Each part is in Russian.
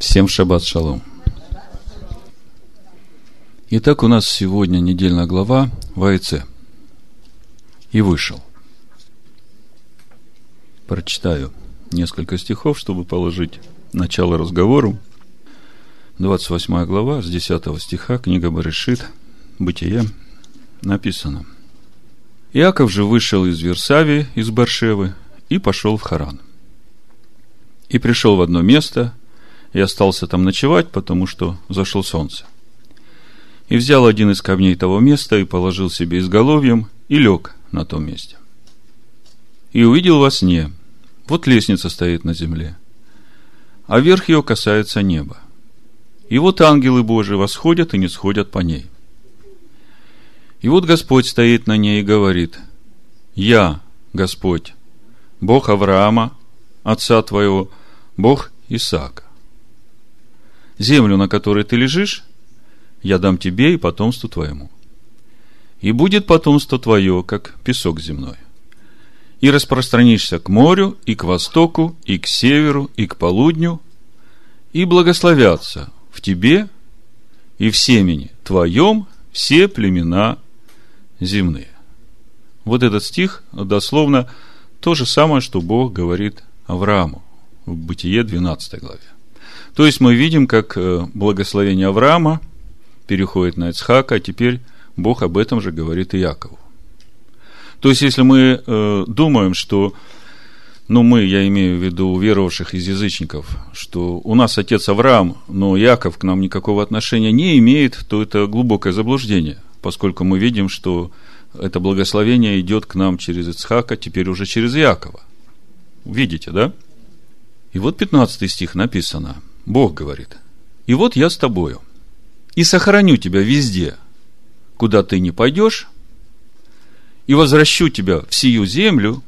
Всем шаббат шалом. Итак, у нас сегодня недельная глава Вайце. И вышел. Прочитаю несколько стихов, чтобы положить начало разговору. 28 глава, с 10 стиха, книга Барышит, Бытие, написано. Иаков же вышел из Версави, из Баршевы, и пошел в Харан. И пришел в одно место, и остался там ночевать, потому что зашло солнце. И взял один из камней того места и положил себе изголовьем и лег на том месте. И увидел во сне, вот лестница стоит на земле, а верх ее касается неба. И вот ангелы Божии восходят и не сходят по ней. И вот Господь стоит на ней и говорит, «Я, Господь, Бог Авраама, отца твоего, Бог Исаака землю, на которой ты лежишь, я дам тебе и потомству твоему. И будет потомство твое, как песок земной. И распространишься к морю, и к востоку, и к северу, и к полудню, и благословятся в тебе и в семени твоем все племена земные. Вот этот стих дословно то же самое, что Бог говорит Аврааму в Бытие 12 главе. То есть мы видим, как э, благословение Авраама переходит на Ицхака, а теперь Бог об этом же говорит и Якову. То есть, если мы э, думаем, что, ну, мы, я имею в виду веровавших из язычников, что у нас отец Авраам, но Яков к нам никакого отношения не имеет, то это глубокое заблуждение, поскольку мы видим, что это благословение идет к нам через Ицхака, теперь уже через Якова. Видите, да? И вот 15 стих написано – Бог говорит, и вот я с тобою, и сохраню тебя везде, куда ты не пойдешь, и возвращу тебя в сию землю,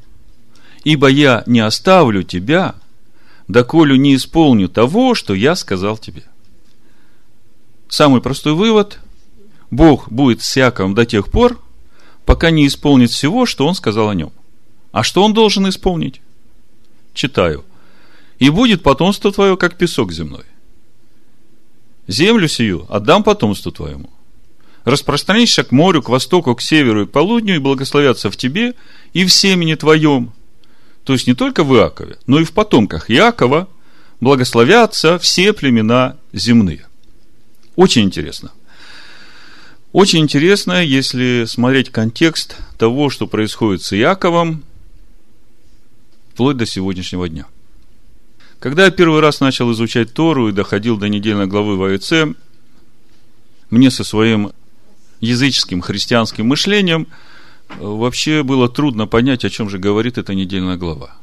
ибо я не оставлю тебя, доколю не исполню того, что я сказал тебе. Самый простой вывод – Бог будет с до тех пор, пока не исполнит всего, что он сказал о нем. А что он должен исполнить? Читаю и будет потомство твое, как песок земной. Землю сию отдам потомству твоему. Распространишься к морю, к востоку, к северу и к полудню, и благословятся в тебе и в семени твоем. То есть не только в Иакове, но и в потомках Иакова благословятся все племена земные. Очень интересно. Очень интересно, если смотреть контекст того, что происходит с Иаковом, вплоть до сегодняшнего дня – когда я первый раз начал изучать Тору и доходил до недельной главы в АЭЦ, мне со своим языческим христианским мышлением э, вообще было трудно понять, о чем же говорит эта недельная глава.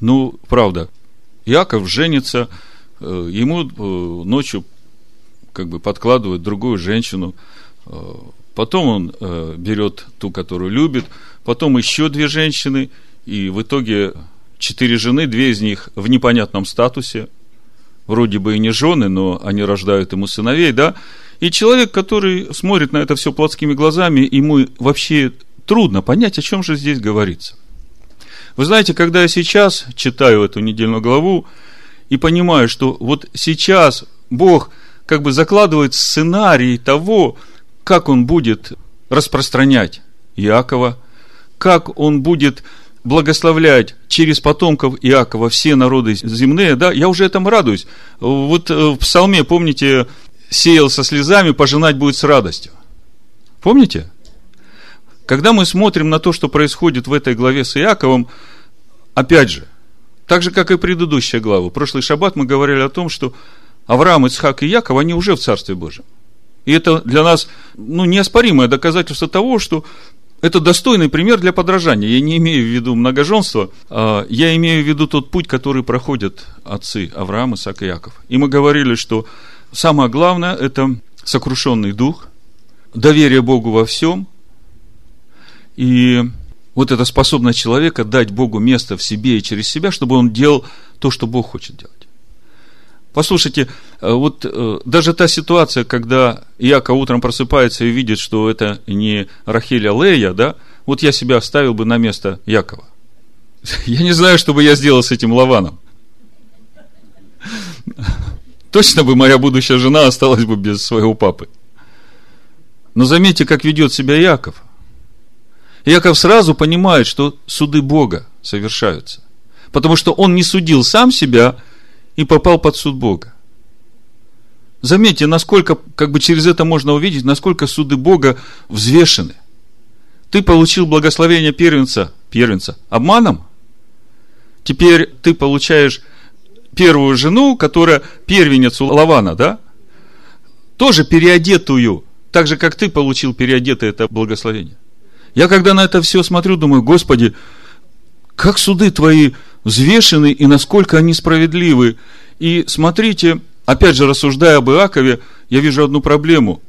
Ну, правда, Яков женится, э, ему э, ночью как бы подкладывают другую женщину, потом он берет ту, которую любит, потом еще две женщины, и в итоге четыре жены, две из них в непонятном статусе, вроде бы и не жены, но они рождают ему сыновей, да, и человек, который смотрит на это все плотскими глазами, ему вообще трудно понять, о чем же здесь говорится. Вы знаете, когда я сейчас читаю эту недельную главу и понимаю, что вот сейчас Бог как бы закладывает сценарий того, как он будет распространять Иакова, как он будет благословлять через потомков Иакова все народы земные, да, я уже этому радуюсь. Вот э, в псалме, помните, сеял со слезами, пожинать будет с радостью. Помните? Когда мы смотрим на то, что происходит в этой главе с Иаковом, опять же, так же, как и предыдущая глава, прошлый шаббат мы говорили о том, что Авраам, Ицхак и Яков, они уже в Царстве Божьем. И это для нас ну, неоспоримое доказательство того, что это достойный пример для подражания. Я не имею в виду многоженство, а я имею в виду тот путь, который проходят отцы Авраам, Исаак и Яков. И мы говорили, что самое главное – это сокрушенный дух, доверие Богу во всем, и вот эта способность человека дать Богу место в себе и через себя, чтобы он делал то, что Бог хочет делать. Послушайте, э, вот э, даже та ситуация, когда Иаков утром просыпается и видит, что это не Рахиль, а Лея, да, вот я себя оставил бы на место Якова. Я не знаю, что бы я сделал с этим Лаваном. точно бы моя будущая жена осталась бы без своего папы. Но заметьте, как ведет себя Яков. Яков сразу понимает, что суды Бога совершаются. Потому что он не судил сам себя и попал под суд Бога. Заметьте, насколько, как бы через это можно увидеть, насколько суды Бога взвешены. Ты получил благословение первенца, первенца обманом. Теперь ты получаешь первую жену, которая первенец у Лавана, да? Тоже переодетую, так же, как ты получил переодетое это благословение. Я когда на это все смотрю, думаю, Господи, как суды твои взвешены и насколько они справедливы. И смотрите, опять же, рассуждая об Иакове, я вижу одну проблему.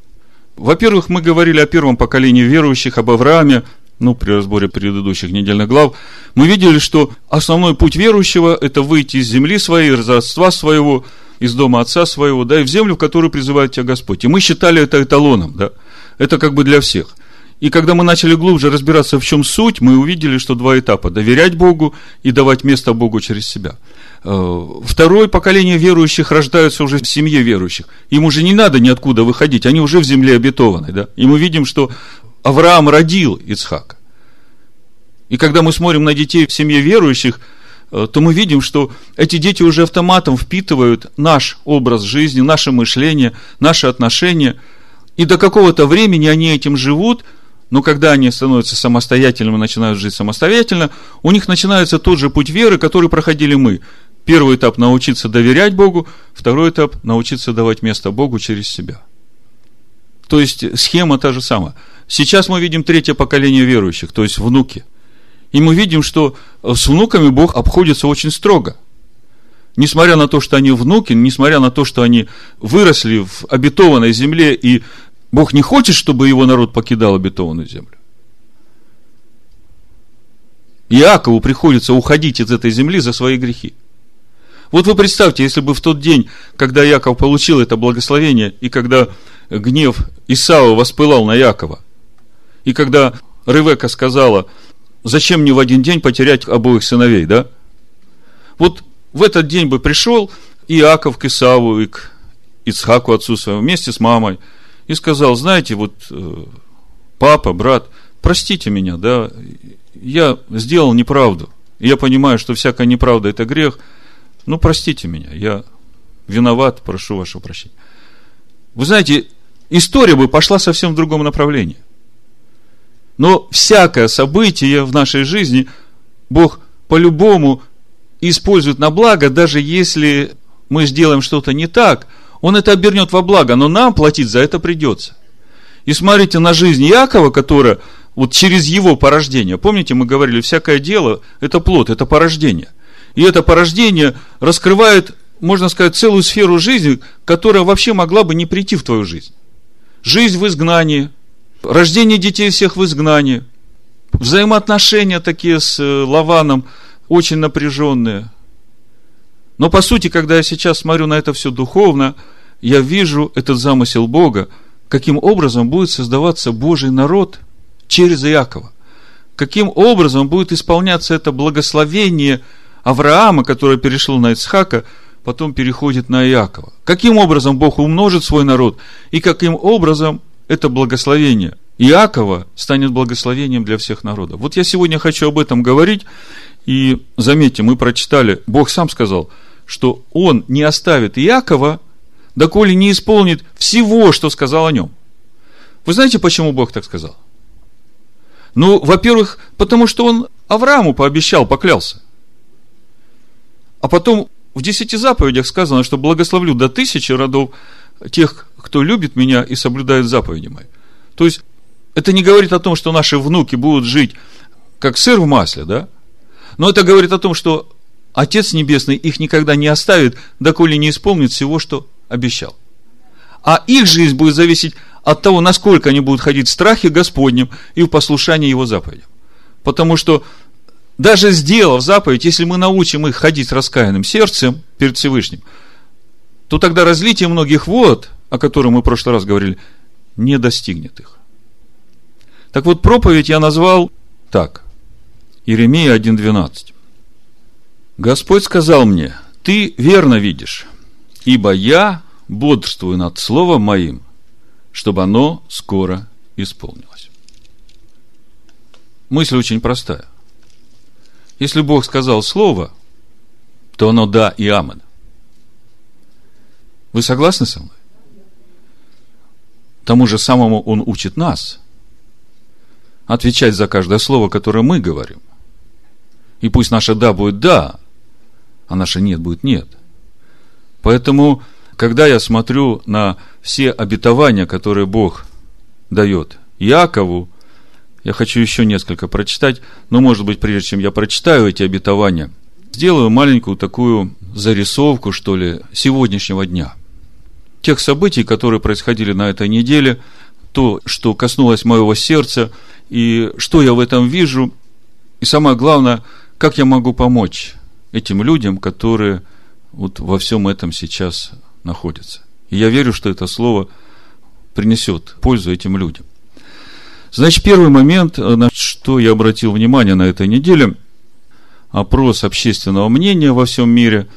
Во-первых, мы говорили о первом поколении верующих, об Аврааме, ну, при разборе предыдущих недельных глав, мы видели, что основной путь верующего – это выйти из земли своей, из родства своего, из дома отца своего, да, и в землю, в которую призывает тебя Господь. И мы считали это эталоном, да. Это как бы для всех. И когда мы начали глубже разбираться, в чем суть, мы увидели, что два этапа – доверять Богу и давать место Богу через себя. Э, второе поколение верующих рождаются уже в семье верующих. Им уже не надо ниоткуда выходить, они уже в земле обетованной. Да? И мы видим, что Авраам родил Ицхака. И когда мы смотрим на детей в семье верующих, э, то мы видим, что эти дети уже автоматом впитывают наш образ жизни, наше мышление, наши отношения. И до какого-то времени они этим живут – но когда они становятся самостоятельными, начинают жить самостоятельно, у них начинается тот же путь веры, который проходили мы. Первый этап – научиться доверять Богу, второй этап – научиться давать место Богу через себя. То есть, схема та же самая. Сейчас мы видим третье поколение верующих, то есть внуки. И мы видим, что с внуками Бог обходится очень строго. Несмотря на то, что они внуки, несмотря на то, что они выросли в обетованной земле и Бог не хочет, чтобы его народ покидал обетованную землю. Иакову приходится уходить из этой земли за свои грехи. Вот вы представьте, если бы в тот день, когда Яков получил это благословение, и когда гнев Исаова воспылал на Якова, и когда Ревека сказала, зачем мне в один день потерять обоих сыновей, да? Вот в этот день бы пришел Иаков к Исаву и к Ицхаку отцу своему вместе с мамой – и сказал, знаете, вот э, папа, брат, простите меня, да, я сделал неправду. Я понимаю, что всякая неправда – это грех. Ну, простите меня, я виноват, прошу вашего прощения. Вы знаете, история бы пошла совсем в другом направлении. Но всякое событие в нашей жизни Бог по-любому использует на благо, даже если мы сделаем что-то не так – он это обернет во благо, но нам платить за это придется. И смотрите на жизнь Якова, которая вот через его порождение, помните, мы говорили, всякое дело – это плод, это порождение. И это порождение раскрывает, можно сказать, целую сферу жизни, которая вообще могла бы не прийти в твою жизнь. Жизнь в изгнании, рождение детей всех в изгнании, взаимоотношения такие с э, Лаваном очень напряженные – но по сути, когда я сейчас смотрю на это все духовно, я вижу этот замысел Бога, каким образом будет создаваться Божий народ через Иакова. Каким образом будет исполняться это благословение Авраама, которое перешло на Ицхака, потом переходит на Иакова. Каким образом Бог умножит свой народ, и каким образом это благословение Иакова станет благословением для всех народов. Вот я сегодня хочу об этом говорить, и заметьте, мы прочитали, Бог сам сказал – что он не оставит Иакова, доколе не исполнит всего, что сказал о нем. Вы знаете, почему Бог так сказал? Ну, во-первых, потому что он Аврааму пообещал, поклялся. А потом в десяти заповедях сказано, что благословлю до тысячи родов тех, кто любит меня и соблюдает заповеди мои. То есть, это не говорит о том, что наши внуки будут жить как сыр в масле, да? Но это говорит о том, что Отец Небесный их никогда не оставит, доколе не исполнит всего, что обещал. А их жизнь будет зависеть от того, насколько они будут ходить в страхе Господнем и в послушании Его заповедям. Потому что даже сделав заповедь, если мы научим их ходить с раскаянным сердцем перед Всевышним, то тогда разлитие многих вод, о котором мы в прошлый раз говорили, не достигнет их. Так вот, проповедь я назвал так. Иеремия 1.12. Господь сказал мне, ты верно видишь, ибо я бодрствую над словом моим, чтобы оно скоро исполнилось. Мысль очень простая. Если Бог сказал слово, то оно да и амен. Вы согласны со мной? Тому же самому Он учит нас отвечать за каждое слово, которое мы говорим. И пусть наше «да» будет «да», а наше «нет» будет «нет». Поэтому, когда я смотрю на все обетования, которые Бог дает Якову, я хочу еще несколько прочитать, но, может быть, прежде чем я прочитаю эти обетования, сделаю маленькую такую зарисовку, что ли, сегодняшнего дня. Тех событий, которые происходили на этой неделе, то, что коснулось моего сердца, и что я в этом вижу, и самое главное, как я могу помочь этим людям, которые вот во всем этом сейчас находятся. И я верю, что это слово принесет пользу этим людям. Значит, первый момент, на что я обратил внимание на этой неделе, опрос общественного мнения во всем мире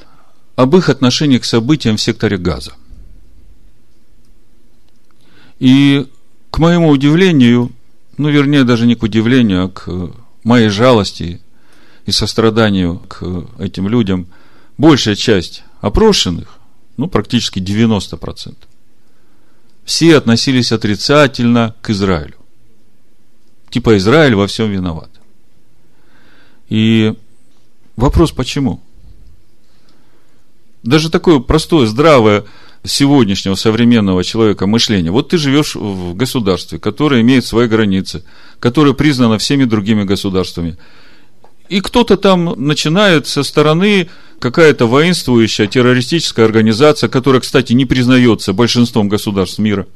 об их отношении к событиям в секторе газа. И, к моему удивлению, ну, вернее, даже не к удивлению, а к моей жалости и состраданию к этим людям, большая часть опрошенных, ну, практически 90%, все относились отрицательно к Израилю. Типа Израиль во всем виноват. И вопрос почему? Даже такое простое, здравое сегодняшнего современного человека мышление. Вот ты живешь в государстве, которое имеет свои границы, которое признано всеми другими государствами. И кто-то там начинает со стороны какая-то воинствующая террористическая организация, которая, кстати, не признается большинством государств мира,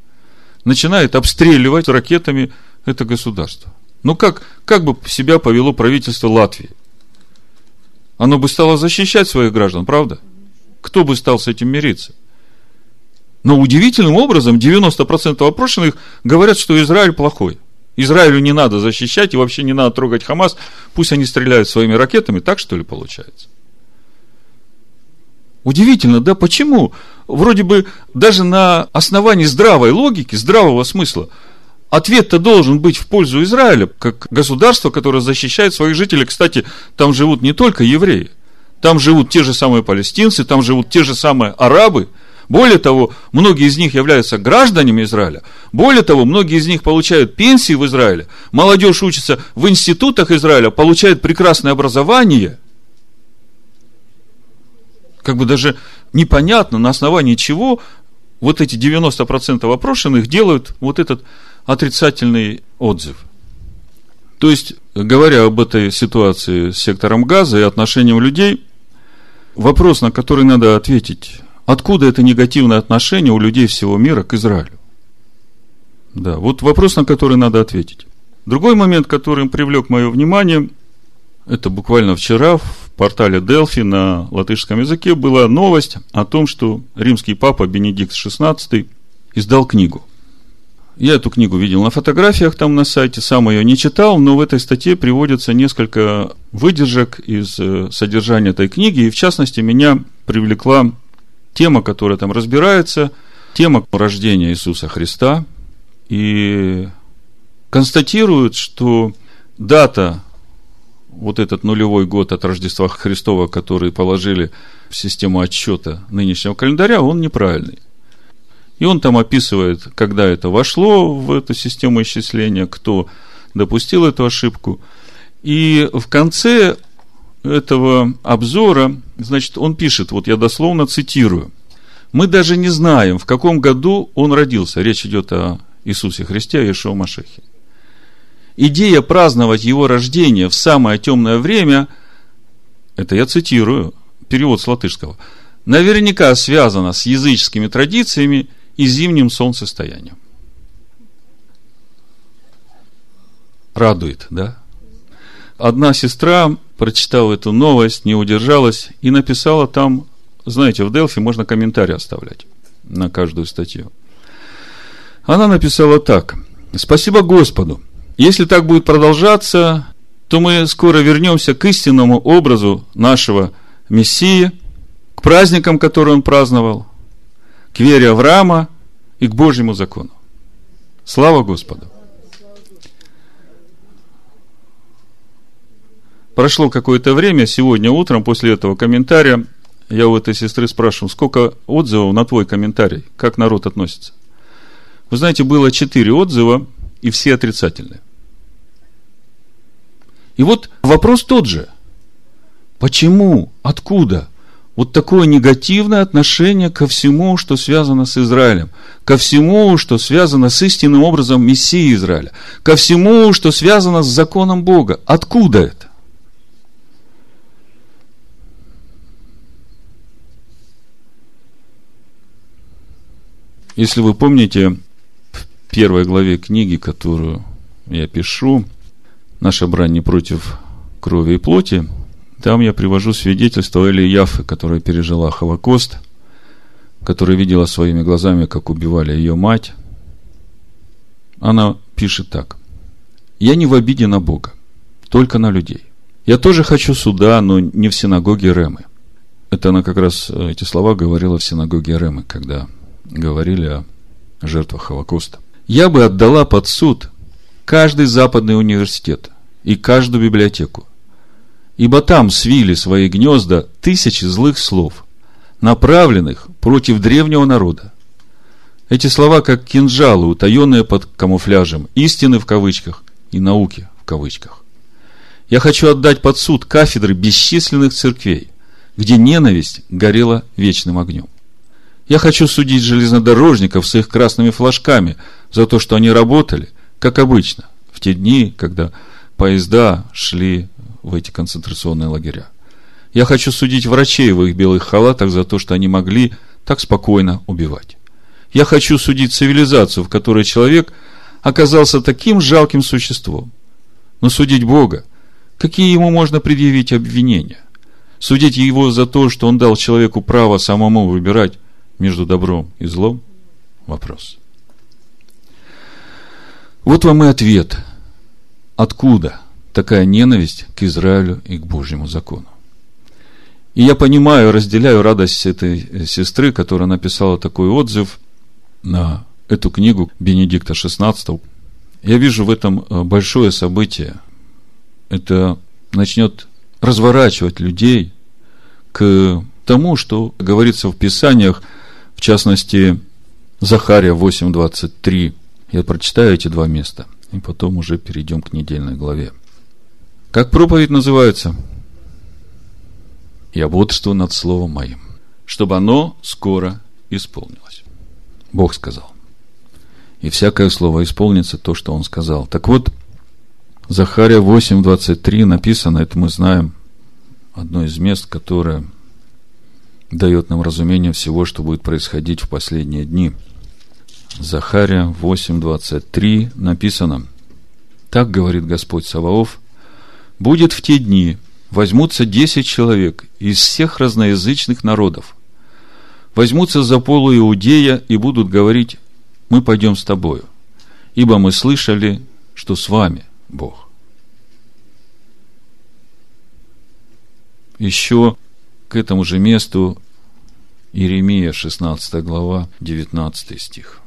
начинает обстреливать ракетами это государство. Ну как, как бы себя повело правительство Латвии? Оно бы стало защищать своих граждан, правда? Кто бы стал с этим мириться? Но удивительным образом 90% опрошенных говорят, что Израиль плохой. Израилю не надо защищать и вообще не надо трогать Хамас. Пусть они стреляют своими ракетами. Так что ли получается? Удивительно, да? Почему? Вроде бы даже на основании здравой логики, здравого смысла, ответ-то должен быть в пользу Израиля, как государства, которое защищает своих жителей. Кстати, там живут не только евреи. Там живут те же самые палестинцы, там живут те же самые арабы – более того, многие из них являются гражданами Израиля. Более того, многие из них получают пенсии в Израиле. Молодежь учится в институтах Израиля, получает прекрасное образование. Как бы даже непонятно, на основании чего вот эти 90% опрошенных делают вот этот отрицательный отзыв. То есть, говоря об этой ситуации с сектором газа и отношением людей, вопрос, на который надо ответить Откуда это негативное отношение у людей всего мира к Израилю? Да, вот вопрос, на который надо ответить. Другой момент, который привлек мое внимание, это буквально вчера в портале Delphi на латышском языке была новость о том, что римский папа Бенедикт XVI издал книгу. Я эту книгу видел на фотографиях там на сайте, сам ее не читал, но в этой статье приводится несколько выдержек из э, содержания этой книги, и в частности меня привлекла тема, которая там разбирается, тема рождения Иисуса Христа, и констатирует, что дата, вот этот нулевой год от Рождества Христова, который положили в систему отсчета нынешнего календаря, он неправильный. И он там описывает, когда это вошло в эту систему исчисления, кто допустил эту ошибку. И в конце этого обзора, значит, он пишет, вот я дословно цитирую. Мы даже не знаем, в каком году он родился. Речь идет о Иисусе Христе, о Ишуа Машехе. Идея праздновать его рождение в самое темное время, это я цитирую, перевод с латышского, наверняка связана с языческими традициями и зимним солнцестоянием. Радует, да? Одна сестра прочитала эту новость, не удержалась и написала там, знаете, в Делфи можно комментарий оставлять на каждую статью. Она написала так. Спасибо Господу. Если так будет продолжаться, то мы скоро вернемся к истинному образу нашего Мессии, к праздникам, которые он праздновал, к вере Авраама и к Божьему закону. Слава Господу! Прошло какое-то время, сегодня утром после этого комментария я у этой сестры спрашиваю, сколько отзывов на твой комментарий, как народ относится. Вы знаете, было четыре отзыва, и все отрицательные. И вот вопрос тот же. Почему? Откуда? Вот такое негативное отношение ко всему, что связано с Израилем, ко всему, что связано с истинным образом Мессии Израиля, ко всему, что связано с законом Бога. Откуда это? Если вы помните, в первой главе книги, которую я пишу, «Наша брань не против крови и плоти», там я привожу свидетельство Эли Яфы, которая пережила Холокост, которая видела своими глазами, как убивали ее мать. Она пишет так. «Я не в обиде на Бога, только на людей. Я тоже хочу суда, но не в синагоге Ремы». Это она как раз эти слова говорила в синагоге Ремы, когда говорили о жертвах Холокоста. Я бы отдала под суд каждый западный университет и каждую библиотеку, ибо там свили свои гнезда тысячи злых слов, направленных против древнего народа. Эти слова как кинжалы, утаенные под камуфляжем истины в кавычках и науки в кавычках. Я хочу отдать под суд кафедры бесчисленных церквей, где ненависть горела вечным огнем. Я хочу судить железнодорожников с их красными флажками за то, что они работали, как обычно, в те дни, когда поезда шли в эти концентрационные лагеря. Я хочу судить врачей в их белых халатах за то, что они могли так спокойно убивать. Я хочу судить цивилизацию, в которой человек оказался таким жалким существом. Но судить Бога, какие ему можно предъявить обвинения? Судить его за то, что он дал человеку право самому выбирать, между добром и злом? Вопрос. Вот вам и ответ. Откуда такая ненависть к Израилю и к Божьему закону? И я понимаю, разделяю радость этой сестры, которая написала такой отзыв на эту книгу Бенедикта XVI. Я вижу в этом э, большое событие. Это начнет разворачивать людей к тому, что говорится в Писаниях – в частности, Захария 8.23. Я прочитаю эти два места, и потом уже перейдем к недельной главе. Как проповедь называется? Я бодрствую над словом моим, чтобы оно скоро исполнилось. Бог сказал. И всякое слово исполнится то, что Он сказал. Так вот, Захария 8.23 написано, это мы знаем, одно из мест, которое дает нам разумение всего, что будет происходить в последние дни. Захария 8.23 написано, так говорит Господь Саваоф, будет в те дни, возьмутся десять человек из всех разноязычных народов, возьмутся за полу Иудея и будут говорить, мы пойдем с тобою, ибо мы слышали, что с вами Бог. Еще к этому же месту Иеремия, 16 глава, 19 стих.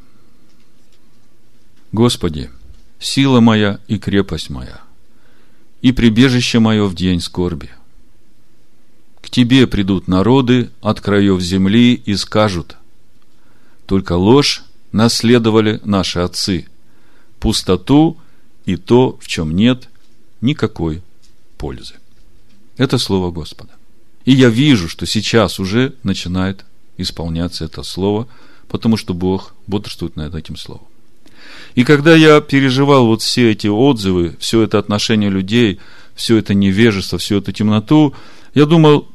Господи, сила моя и крепость моя, и прибежище мое в день скорби. К Тебе придут народы от краев земли и скажут, только ложь наследовали наши отцы, пустоту и то, в чем нет никакой пользы. Это слово Господа. И я вижу, что сейчас уже начинает исполняться это слово, потому что Бог бодрствует над этим словом. И когда я переживал вот все эти отзывы, все это отношение людей, все это невежество, всю эту темноту, я думал,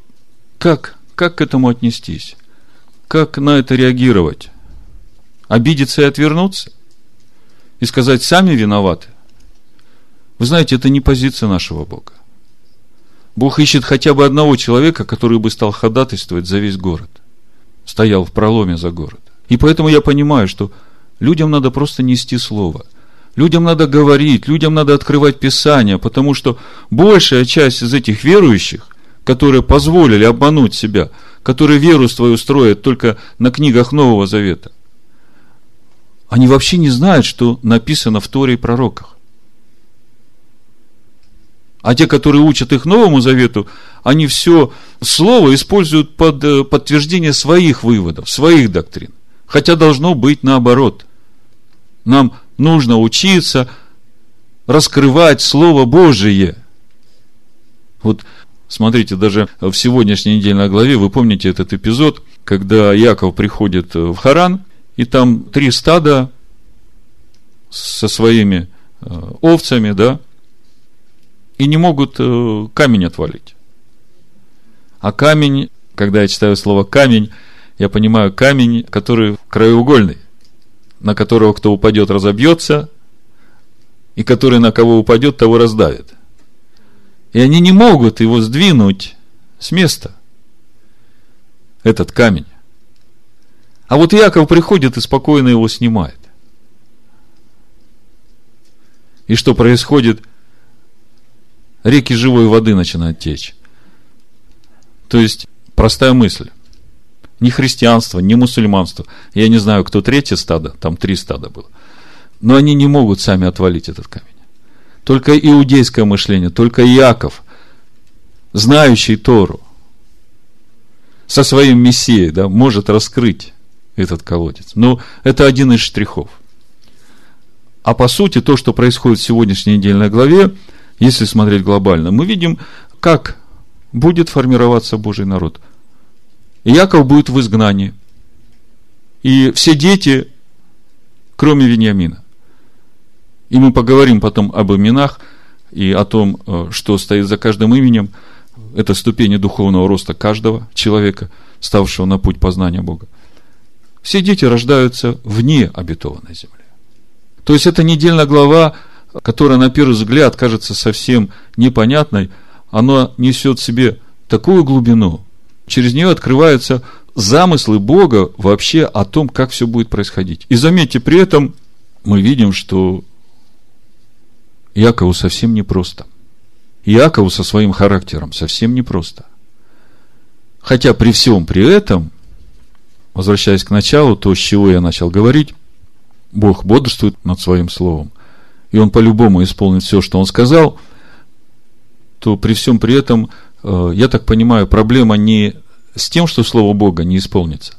как, как к этому отнестись? Как на это реагировать? Обидеться и отвернуться? И сказать, сами виноваты? Вы знаете, это не позиция нашего Бога. Бог ищет хотя бы одного человека, который бы стал ходатайствовать за весь город стоял в проломе за город. И поэтому я понимаю, что людям надо просто нести слово. Людям надо говорить, людям надо открывать Писание, потому что большая часть из этих верующих, которые позволили обмануть себя, которые веру свою строят только на книгах Нового Завета, они вообще не знают, что написано в Торе и пророках. А те, которые учат их Новому Завету, они все слово используют под э, подтверждение своих выводов, своих доктрин. Хотя должно быть наоборот. Нам нужно учиться раскрывать Слово Божие. Вот смотрите, даже в сегодняшней недельной главе, вы помните этот эпизод, когда Яков приходит в Харан, и там три стада со своими э, овцами, да, и не могут э, камень отвалить. А камень, когда я читаю слово камень, я понимаю камень, который краеугольный, на которого кто упадет, разобьется, и который на кого упадет, того раздавит. И они не могут его сдвинуть с места, этот камень. А вот Яков приходит и спокойно его снимает. И что происходит? Реки живой воды начинают течь. То есть, простая мысль. Ни христианство, ни мусульманство. Я не знаю, кто третье стадо, там три стада было. Но они не могут сами отвалить этот камень. Только иудейское мышление, только Яков, знающий Тору, со своим Мессией, да, может раскрыть этот колодец. Но это один из штрихов. А по сути, то, что происходит в сегодняшней недельной главе, если смотреть глобально, мы видим, как будет формироваться Божий народ. Яков будет в изгнании. И все дети, кроме Вениамина. И мы поговорим потом об именах и о том, э, что стоит за каждым именем. Это ступени духовного роста каждого человека, ставшего на путь познания Бога. Все дети рождаются вне обетованной земли. То есть, это недельная глава, которая на первый взгляд кажется совсем непонятной, она несет в себе такую глубину, через нее открываются замыслы Бога вообще о том, как все будет происходить. И заметьте, при этом мы видим, что Якову совсем непросто. Якову со своим характером совсем непросто. Хотя при всем при этом, возвращаясь к началу, то, с чего я начал говорить, Бог бодрствует над своим словом, и он по-любому исполнит все, что он сказал, то при всем при этом, э, я так понимаю, проблема не с тем, что слово Бога не исполнится,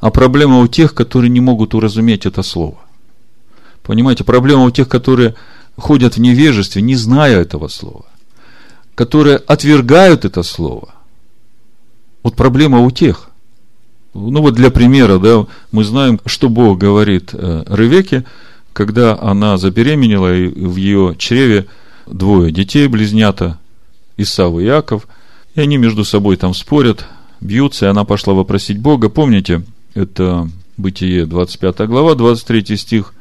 а проблема у тех, которые не могут уразуметь это слово. Понимаете, проблема у тех, которые ходят в невежестве, не зная этого слова, которые отвергают это слово. Вот проблема у тех. Ну вот для примера, да, мы знаем, что Бог говорит э, Ревеке, когда она забеременела, и в ее чреве двое детей, близнята, Исав и Яков, и они между собой там спорят, бьются, и она пошла вопросить Бога. Помните, это Бытие 25 глава, 23 стих.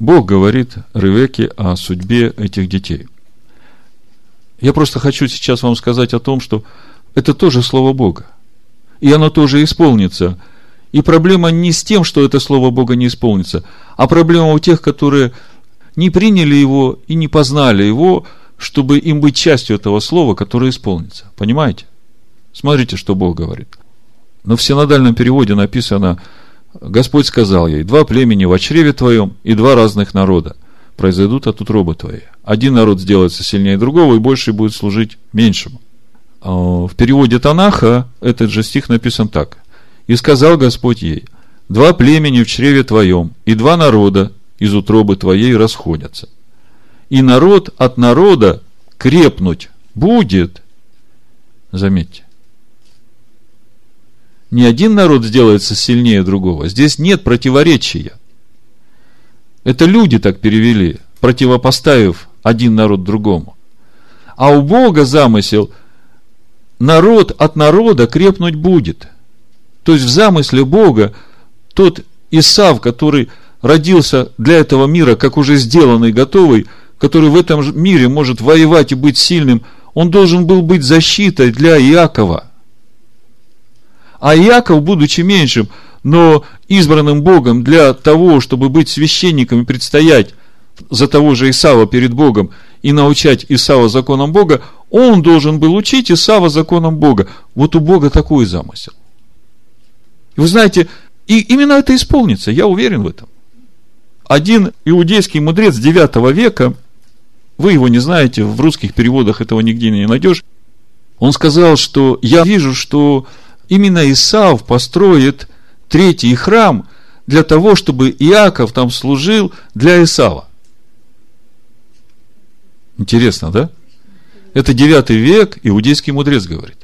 Бог говорит Ревеке о судьбе этих детей. Я просто хочу сейчас вам сказать о том, что это тоже Слово Бога и оно тоже исполнится. И проблема не с тем, что это Слово Бога не исполнится, а проблема у тех, которые не приняли его и не познали его, чтобы им быть частью этого Слова, которое исполнится. Понимаете? Смотрите, что Бог говорит. Но в синодальном переводе написано, Господь сказал ей, два племени в чреве твоем и два разных народа произойдут от утробы твоей. Один народ сделается сильнее другого, и больше будет служить меньшему. А, в переводе Танаха этот же стих написан так. «И сказал Господь ей, два племени в чреве твоем, и два народа из утробы твоей расходятся. И народ от народа крепнуть будет». Заметьте. Ни один народ сделается сильнее другого. Здесь нет противоречия. Это люди так перевели, противопоставив один народ другому. А у Бога замысел – народ от народа крепнуть будет. То есть в замысле Бога тот Исав, который родился для этого мира, как уже сделанный, готовый, который в этом мире может воевать и быть сильным, он должен был быть защитой для Иакова. А Иаков, будучи меньшим, но избранным Богом для того, чтобы быть священником и предстоять за того же Исава перед Богом и научать Исава законам Бога, он должен был учить Исава законам Бога. Вот у Бога такой замысел. И вы знаете, и именно это исполнится, я уверен в этом. Один иудейский мудрец 9 века, вы его не знаете, в русских переводах этого нигде не найдешь, он сказал, что я вижу, что именно Исав построит третий храм для того, чтобы Иаков там служил для Исава. Интересно, да? Это 9 век, иудейский мудрец говорит.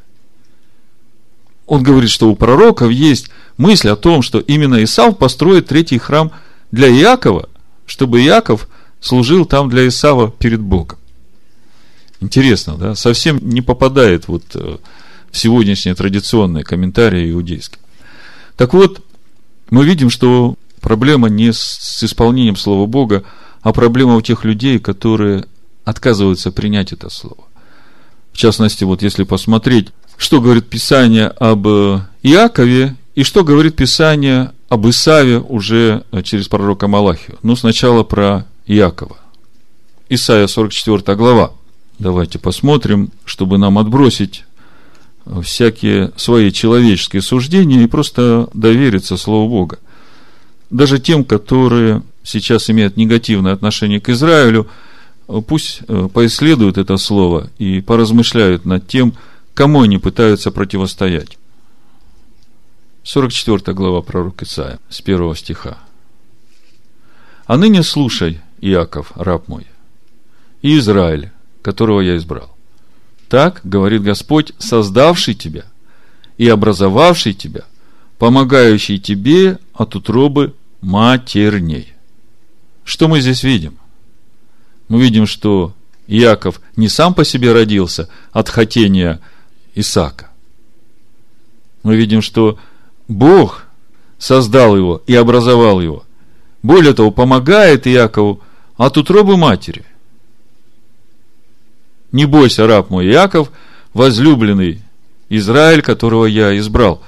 Он говорит, что у пророков есть мысль о том, что именно Исав построит третий храм для Иакова, чтобы Иаков служил там для Исава перед Богом. Интересно, да? Совсем не попадает вот э, в сегодняшние традиционные комментарии иудейские. Так вот, мы видим, что проблема не с исполнением Слова Бога, а проблема у тех людей, которые отказываются принять это Слово. В частности, вот если посмотреть, что говорит Писание об э, Иакове и что говорит Писание об Исаве уже э, через пророка Малахию. Ну, сначала про Иакова. Исайя 44 глава. Давайте посмотрим, чтобы нам отбросить э, всякие свои человеческие суждения и просто довериться Слову Бога. Даже тем, которые сейчас имеют негативное отношение к Израилю, э, пусть поисследуют это слово и поразмышляют над тем, кому они пытаются противостоять. 44 глава пророка Исаия, с первого стиха. «А ныне слушай, Иаков, раб мой, и Израиль, которого я избрал. Так говорит Господь, создавший тебя и образовавший тебя, помогающий тебе от утробы матерней». Что мы здесь видим? Мы видим, что Иаков не сам по себе родился от хотения Исаака. Мы видим, что Бог создал его и образовал его. Более того, помогает Иакову от утробы матери. Не бойся, раб мой Иаков, возлюбленный Израиль, которого я избрал.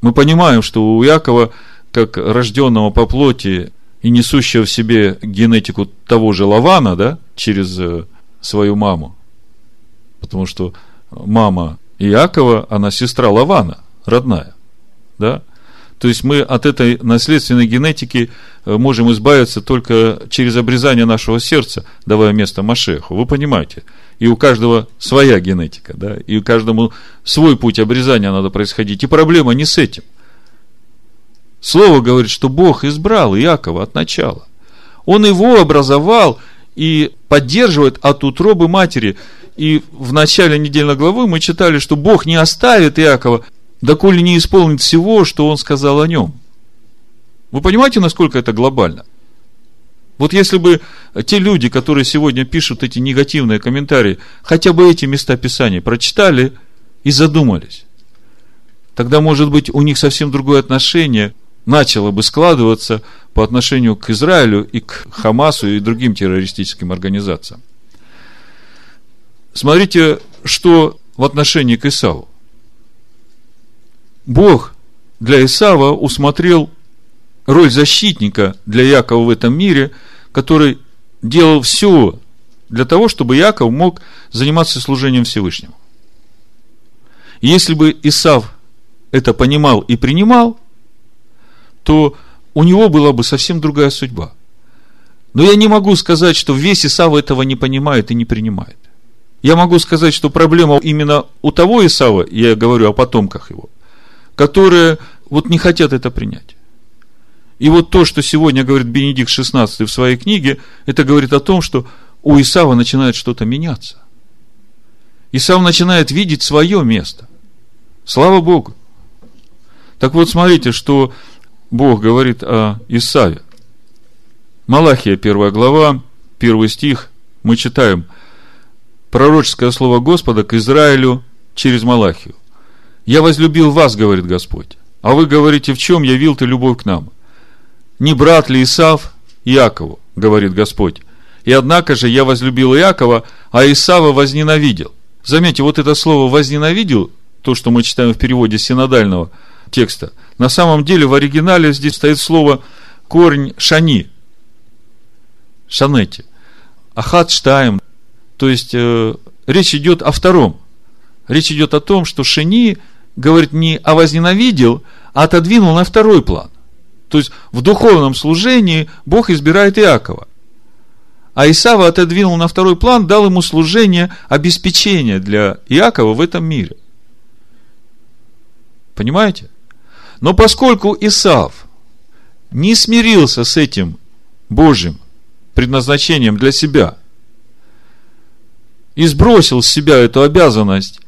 Мы понимаем, что у Иакова, как рожденного по плоти и несущего в себе генетику того же Лавана, да, через э, свою маму, потому что мама Иакова, она сестра Лавана – родная. Да? То есть мы от этой наследственной генетики э, можем избавиться только через обрезание нашего сердца, давая место Машеху. Вы понимаете? И у каждого своя генетика, да, и у каждому свой путь обрезания надо происходить. И проблема не с этим. Слово говорит, что Бог избрал Иакова от начала. Он его образовал и поддерживает от утробы матери. И в начале недельной главы мы читали, что Бог не оставит Иакова доколе не исполнит всего, что он сказал о нем. Вы понимаете, насколько это глобально? Вот если бы те люди, которые сегодня пишут эти негативные комментарии, хотя бы эти места Писания прочитали и задумались, тогда, может быть, у них совсем другое отношение начало бы складываться по отношению к Израилю и к Хамасу и другим террористическим организациям. Смотрите, что в отношении к Исаву. Бог для Исава усмотрел роль защитника для Якова в этом мире, который делал все для того, чтобы Яков мог заниматься служением Всевышнему. Если бы Исав это понимал и принимал, то у него была бы совсем другая судьба. Но я не могу сказать, что весь Исав этого не понимает и не принимает. Я могу сказать, что проблема именно у того Исава, я говорю о потомках его, которые вот не хотят это принять. И вот то, что сегодня говорит Бенедикт XVI в своей книге, это говорит о том, что у Исава начинает что-то меняться. Исав начинает видеть свое место. Слава Богу. Так вот, смотрите, что Бог говорит о Исаве. Малахия, первая глава, первый стих, мы читаем пророческое слово Господа к Израилю через Малахию. Я возлюбил вас, говорит Господь. А вы говорите, в чем явил ты любовь к нам? Не брат ли Исав Иакову, говорит Господь. И однако же я возлюбил Иакова, а Исава возненавидел. Заметьте, вот это слово возненавидел, то, что мы читаем в переводе синодального текста, на самом деле в оригинале здесь стоит слово корень шани, шанети. Ахат Штаем. То есть, э, речь идет о втором. Речь идет о том, что Шени говорит не о возненавидел, а отодвинул на второй план. То есть, в духовном служении Бог избирает Иакова. А Исава отодвинул на второй план, дал ему служение обеспечения для Иакова в этом мире. Понимаете? Но поскольку Исав не смирился с этим Божьим предназначением для себя и сбросил с себя эту обязанность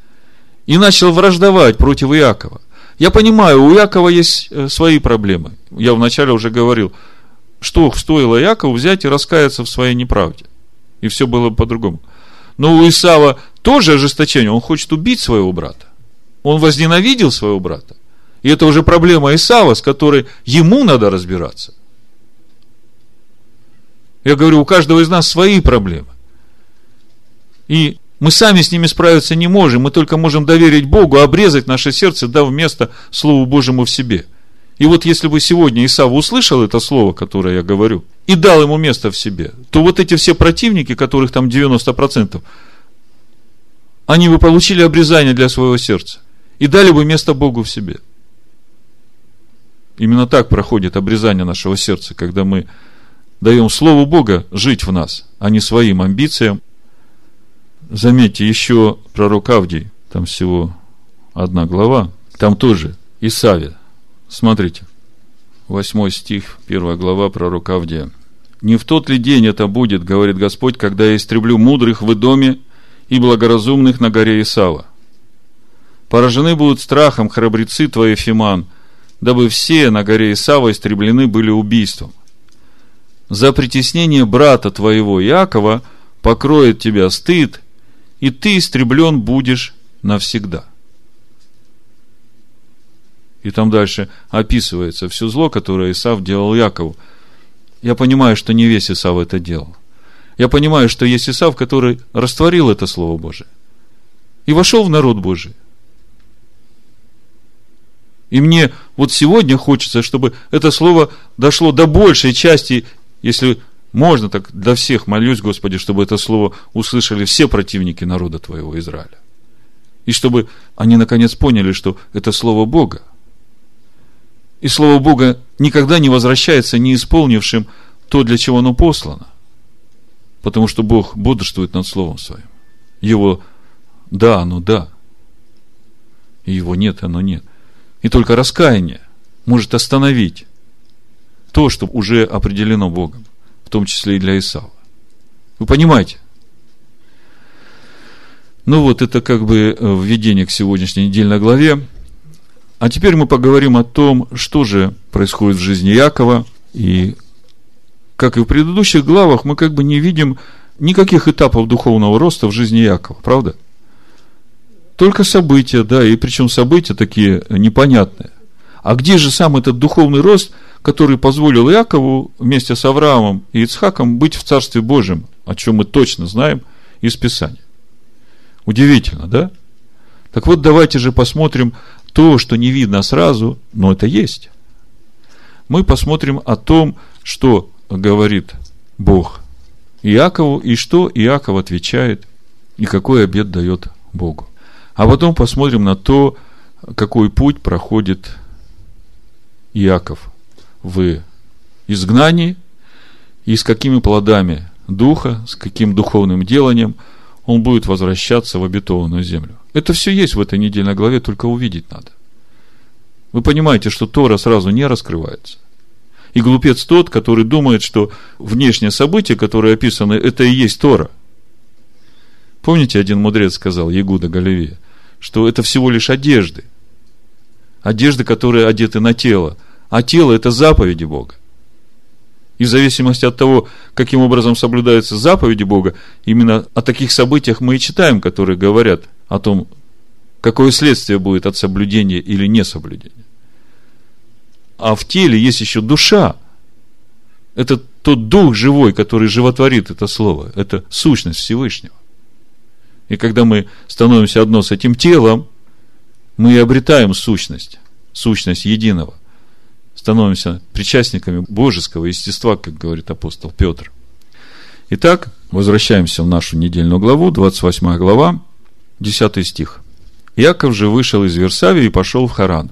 и начал враждовать против Иакова. Я понимаю, у Иакова есть э, свои проблемы. Я вначале уже говорил, что стоило Иакову взять и раскаяться в своей неправде. И все было по-другому. Но у Исава тоже ожесточение. Он хочет убить своего брата. Он возненавидел своего брата. И это уже проблема Исава, с которой ему надо разбираться. Я говорю, у каждого из нас свои проблемы. И мы сами с ними справиться не можем. Мы только можем доверить Богу, обрезать наше сердце, дав место Слову Божьему в себе. И вот если бы сегодня Исав услышал это слово, которое я говорю, и дал ему место в себе, то вот эти все противники, которых там 90%, они бы получили обрезание для своего сердца и дали бы место Богу в себе – Именно так проходит обрезание нашего сердца, когда мы даем Слову Бога жить в нас, а не своим амбициям. Заметьте, еще пророк Авдий, там всего одна глава, там тоже Исавия. Смотрите, восьмой стих, первая глава пророка Авдия. «Не в тот ли день это будет, говорит Господь, когда я истреблю мудрых в доме и благоразумных на горе Исава? Поражены будут страхом храбрецы твои, Фиман, – дабы все на горе Исава истреблены были убийством. За притеснение брата твоего Иакова покроет тебя стыд, и ты истреблен будешь навсегда. И там дальше описывается все зло, которое Исав делал Якову. Я понимаю, что не весь Исав это делал. Я понимаю, что есть Исав, который растворил это Слово Божие. И вошел в народ Божий. И мне вот сегодня хочется, чтобы это слово дошло до большей части, если можно, так для всех молюсь, Господи, чтобы это слово услышали все противники народа Твоего Израиля. И чтобы они наконец поняли, что это слово Бога. И слово Бога никогда не возвращается не исполнившим то, для чего оно послано. Потому что Бог бодрствует над Словом Своим. Его да, оно да. И его нет, оно нет. И только раскаяние может остановить то, что уже определено Богом, в том числе и для Исава. Вы понимаете? Ну вот, это как бы э, введение к сегодняшней недельной главе. А теперь мы поговорим о том, что же происходит в жизни Якова. И, как и в предыдущих главах, мы как бы не видим никаких этапов духовного роста в жизни Якова, правда? Только события, да, и причем события такие непонятные. А где же сам этот духовный рост, который позволил Якову вместе с Авраамом и Ицхаком быть в Царстве Божьем, о чем мы точно знаем из Писания? Удивительно, да? Так вот, давайте же посмотрим то, что не видно сразу, но это есть. Мы посмотрим о том, что говорит Бог Иакову, и что Иаков отвечает, и какой обед дает Богу. А потом посмотрим на то, какой путь проходит Иаков в изгнании и с какими плодами духа, с каким духовным деланием он будет возвращаться в обетованную землю. Это все есть в этой недельной главе, только увидеть надо. Вы понимаете, что Тора сразу не раскрывается. И глупец тот, который думает, что внешнее событие, которое описано, это и есть Тора. Помните, один мудрец сказал, Ягуда Галевия – что это всего лишь одежды. Одежды, которые одеты на тело. А тело – это заповеди Бога. И в зависимости от того, каким образом соблюдаются заповеди Бога, именно о таких событиях мы и читаем, которые говорят о том, какое следствие будет от соблюдения или несоблюдения. А в теле есть еще душа. Это тот дух живой, который животворит это слово. Это сущность Всевышнего. И когда мы становимся одно с этим телом, мы и обретаем сущность, сущность единого. Становимся причастниками божеского естества, как говорит апостол Петр. Итак, возвращаемся в нашу недельную главу, 28 глава, 10 стих. Яков же вышел из Версавии и пошел в Харан.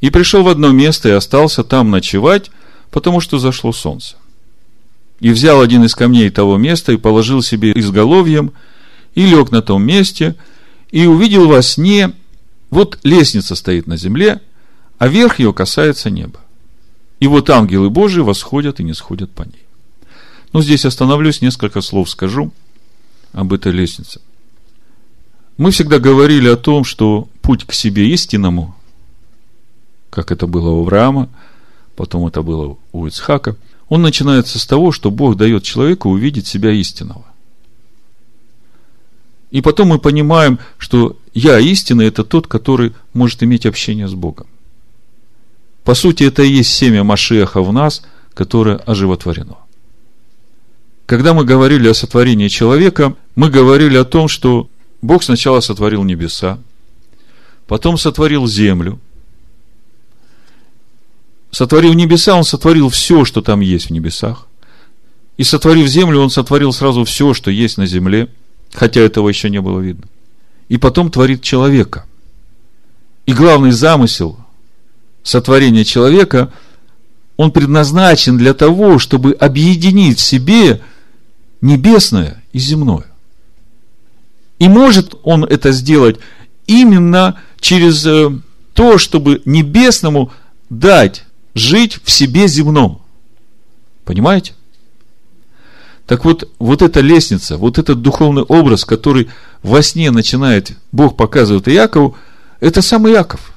И пришел в одно место и остался там ночевать, потому что зашло солнце. И взял один из камней того места и положил себе изголовьем, и лег на том месте, и увидел во сне, вот лестница стоит на земле, а верх ее касается неба. И вот ангелы Божии восходят и не сходят по ней. Ну, здесь остановлюсь, несколько слов скажу об этой лестнице. Мы всегда говорили о том, что путь к себе истинному, как это было у Авраама, потом это было у Ицхака, он начинается с того, что Бог дает человеку увидеть себя истинного. И потом мы понимаем, что я истинный – это тот, который может иметь общение с Богом. По сути, это и есть семя Машеха в нас, которое оживотворено. Когда мы говорили о сотворении человека, мы говорили о том, что Бог сначала сотворил небеса, потом сотворил землю. Сотворив небеса, Он сотворил все, что там есть в небесах. И сотворив землю, Он сотворил сразу все, что есть на земле, хотя этого еще не было видно. И потом творит человека. И главный замысел сотворения человека, он предназначен для того, чтобы объединить в себе небесное и земное. И может он это сделать именно через э, то, чтобы небесному дать жить в себе земном. Понимаете? Так вот, вот эта лестница, вот этот духовный образ, который во сне начинает, Бог показывает Иакову, это сам Иаков.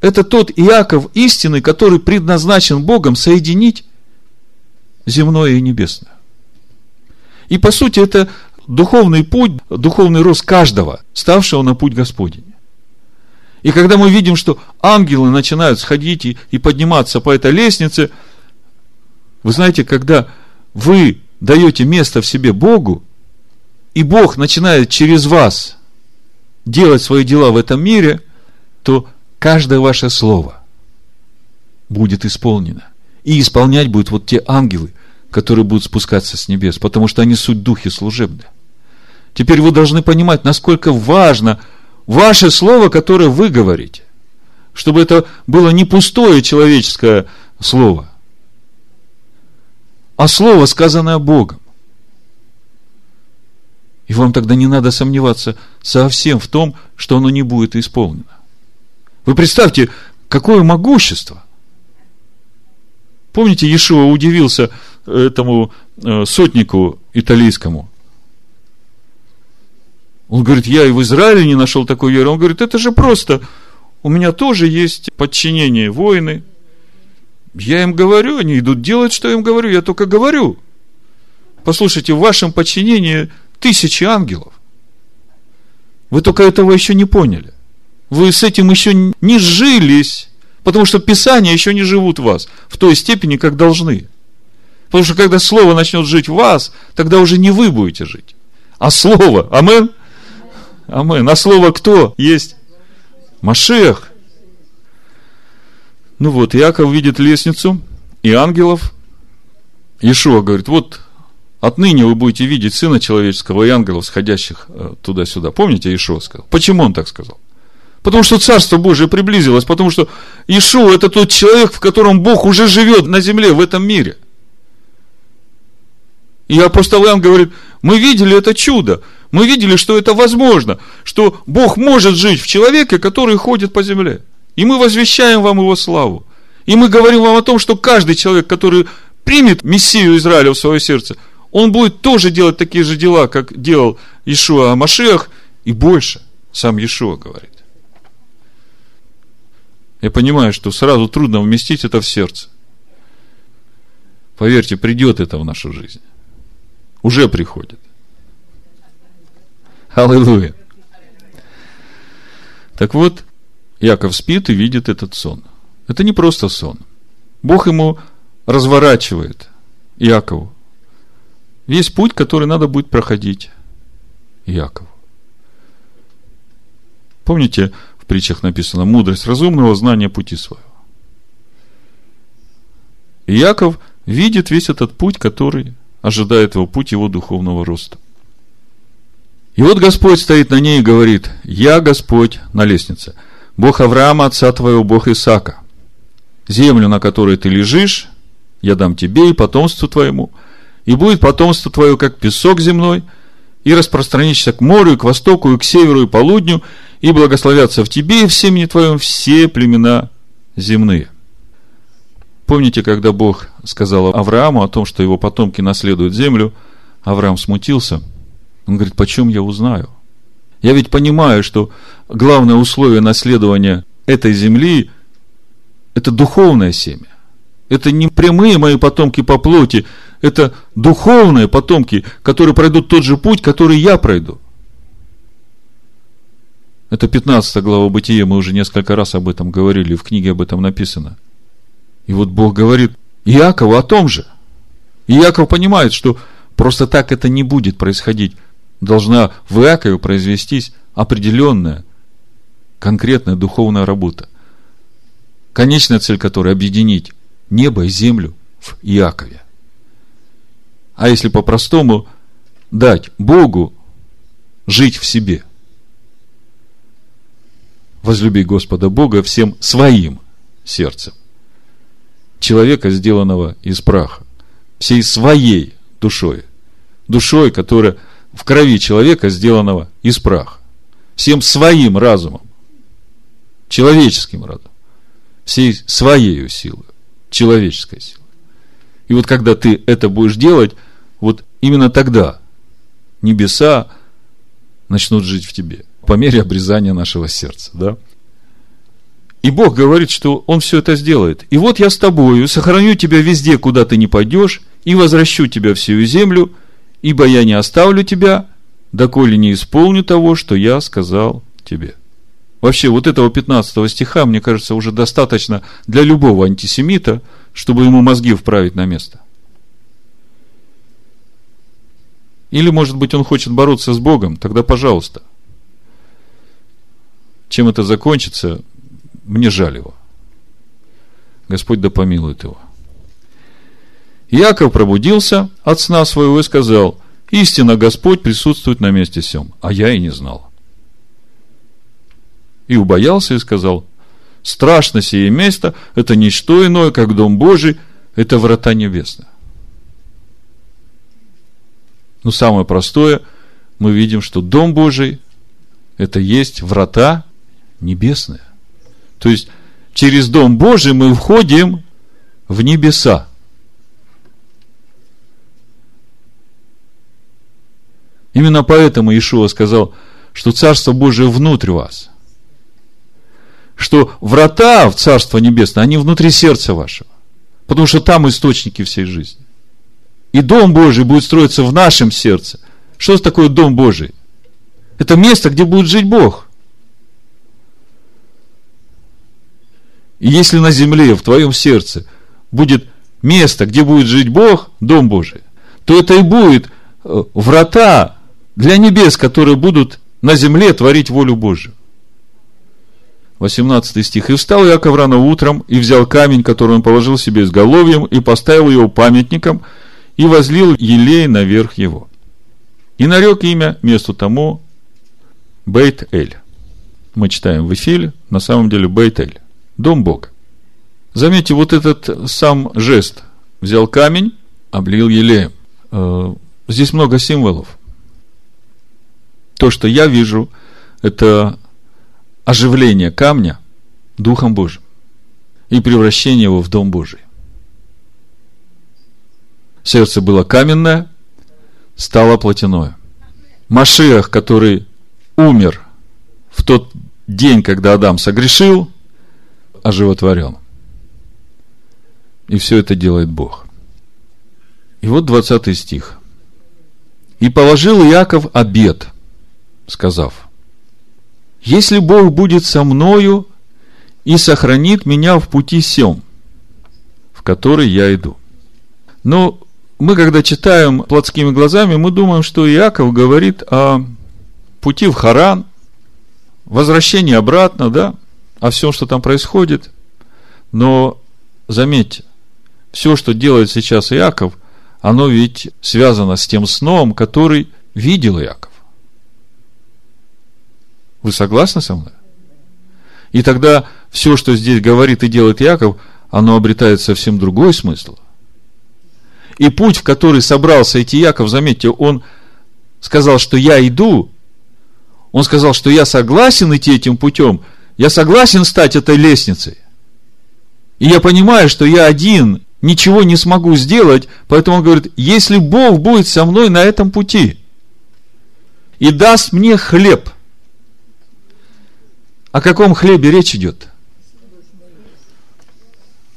Это тот Иаков истинный, который предназначен Богом соединить земное и небесное. И по сути это духовный путь, духовный рост каждого, ставшего на путь Господень. И когда мы видим, что ангелы начинают сходить и, и подниматься по этой лестнице, вы знаете, когда вы даете место в себе Богу, и Бог начинает через вас делать свои дела в этом мире, то каждое ваше слово будет исполнено. И исполнять будут вот те ангелы, которые будут спускаться с небес, потому что они суть духи служебные. Теперь вы должны понимать, насколько важно ваше слово, которое вы говорите. Чтобы это было не пустое человеческое слово, а слово, сказанное Богом. И вам тогда не надо сомневаться совсем в том, что оно не будет исполнено. Вы представьте, какое могущество. Помните, Иешуа удивился этому э, сотнику италийскому, он говорит, я и в Израиле не нашел такой веры. Он говорит, это же просто, у меня тоже есть подчинение воины. Я им говорю, они идут делать, что я им говорю, я только говорю. Послушайте, в вашем подчинении тысячи ангелов. Вы только этого еще не поняли. Вы с этим еще не жились, потому что Писания еще не живут в вас в той степени, как должны. Потому что когда Слово начнет жить в вас, тогда уже не вы будете жить, а Слово. Амен. Амен. А слово кто есть? Машех. Ну вот, Иаков видит лестницу и ангелов. Иешуа говорит, вот отныне вы будете видеть Сына Человеческого и ангелов, сходящих э, туда-сюда. Помните, Иешуа сказал? Почему он так сказал? Потому что Царство Божие приблизилось, потому что Иешуа это тот человек, в котором Бог уже живет на земле, в этом мире. И апостол Иоанн говорит, мы видели это чудо. Мы видели, что это возможно, что Бог может жить в человеке, который ходит по земле. И мы возвещаем вам его славу. И мы говорим вам о том, что каждый человек, который примет Мессию Израиля в свое сердце, он будет тоже делать такие же дела, как делал Ишуа Машиах, и больше, сам Ишуа говорит. Я понимаю, что сразу трудно вместить это в сердце. Поверьте, придет это в нашу жизнь. Уже приходит. Аллилуйя. Так вот, Яков спит и видит этот сон. Это не просто сон. Бог ему разворачивает Якову весь путь, который надо будет проходить Якову. Помните, притчах написано мудрость разумного, знание пути своего. И Яков видит весь этот путь, который ожидает его, путь его духовного роста. И вот Господь стоит на ней и говорит, я Господь на лестнице, Бог Авраама, отца твоего, Бог Исаака. Землю, на которой ты лежишь, я дам тебе и потомству твоему, и будет потомство твое, как песок земной, и распространишься к морю, и к востоку, и к северу, и полудню, и благословятся в тебе и в семени твоем все племена земные. Помните, когда Бог сказал Аврааму о том, что его потомки наследуют землю, Авраам смутился. Он говорит, почем я узнаю? Я ведь понимаю, что главное условие наследования этой земли – это духовное семя. Это не прямые мои потомки по плоти, это духовные потомки, которые пройдут тот же путь, который я пройду. Это 15 глава Бытия, мы уже несколько раз об этом говорили, в книге об этом написано – и вот Бог говорит Иакову о том же. И Иаков понимает, что просто так это не будет происходить. Должна в Иакове произвестись определенная, конкретная духовная работа. Конечная цель которой – объединить небо и землю в Иакове. А если по-простому, дать Богу жить в себе. Возлюби Господа Бога всем своим сердцем. Человека, сделанного из праха, всей своей душой, душой, которая в крови человека, сделанного из праха, всем своим разумом, человеческим разумом, всей своей силой, человеческой силой. И вот когда ты это будешь делать, вот именно тогда небеса начнут жить в тебе по мере обрезания нашего сердца, да? И Бог говорит, что Он все это сделает. И вот я с тобою, сохраню тебя везде, куда ты не пойдешь, и возвращу тебя в землю, ибо я не оставлю тебя, доколе не исполню того, что я сказал тебе. Вообще, вот этого 15 стиха, мне кажется, уже достаточно для любого антисемита, чтобы ему мозги вправить на место. Или, может быть, он хочет бороться с Богом, тогда пожалуйста. Чем это закончится, мне жаль его. Господь да помилует его. Яков пробудился от сна своего и сказал, истинно Господь присутствует на месте сем, а я и не знал. И убоялся и сказал, страшно сие место, это не что иное, как Дом Божий, это врата небесные. Ну, самое простое, мы видим, что Дом Божий – это есть врата небесные. То есть, через Дом Божий мы входим в небеса. Именно поэтому Иешуа сказал, что Царство Божие внутрь вас. Что врата в Царство Небесное, они внутри сердца вашего. Потому что там источники всей жизни. И Дом Божий будет строиться в нашем сердце. Что такое Дом Божий? Это место, где будет жить Бог. И если на земле, в твоем сердце, будет место, где будет жить Бог, Дом Божий, то это и будет э, врата для небес, которые будут на земле творить волю Божию. 18 стих. «И встал Яков рано утром, и взял камень, который он положил себе изголовьем, и поставил его памятником, и возлил елей наверх его. И нарек имя месту тому Бейт-Эль». Мы читаем в Эфиле, на самом деле Бейт-Эль дом Бога. Заметьте, вот этот сам жест. Взял камень, облил елеем. Э, здесь много символов. То, что я вижу, это оживление камня Духом Божьим и превращение его в Дом Божий. Сердце было каменное, стало плотяное. Машиах, который умер в тот день, когда Адам согрешил, оживотворен. И все это делает Бог. И вот 20 стих. И положил Иаков обед, сказав, если Бог будет со мною и сохранит меня в пути сем, в который я иду. Но мы, когда читаем плотскими глазами, мы думаем, что Иаков говорит о пути в Харан, возвращении обратно, да, о всем, что там происходит. Но заметьте, все, что делает сейчас Иаков, оно ведь связано с тем сном, который видел Иаков. Вы согласны со мной? И тогда все, что здесь говорит и делает Иаков, оно обретает совсем другой смысл. И путь, в который собрался идти Яков, заметьте, он сказал, что я иду, он сказал, что я согласен идти этим путем, я согласен стать этой лестницей. И я понимаю, что я один ничего не смогу сделать, поэтому он говорит, если Бог будет со мной на этом пути и даст мне хлеб. О каком хлебе речь идет?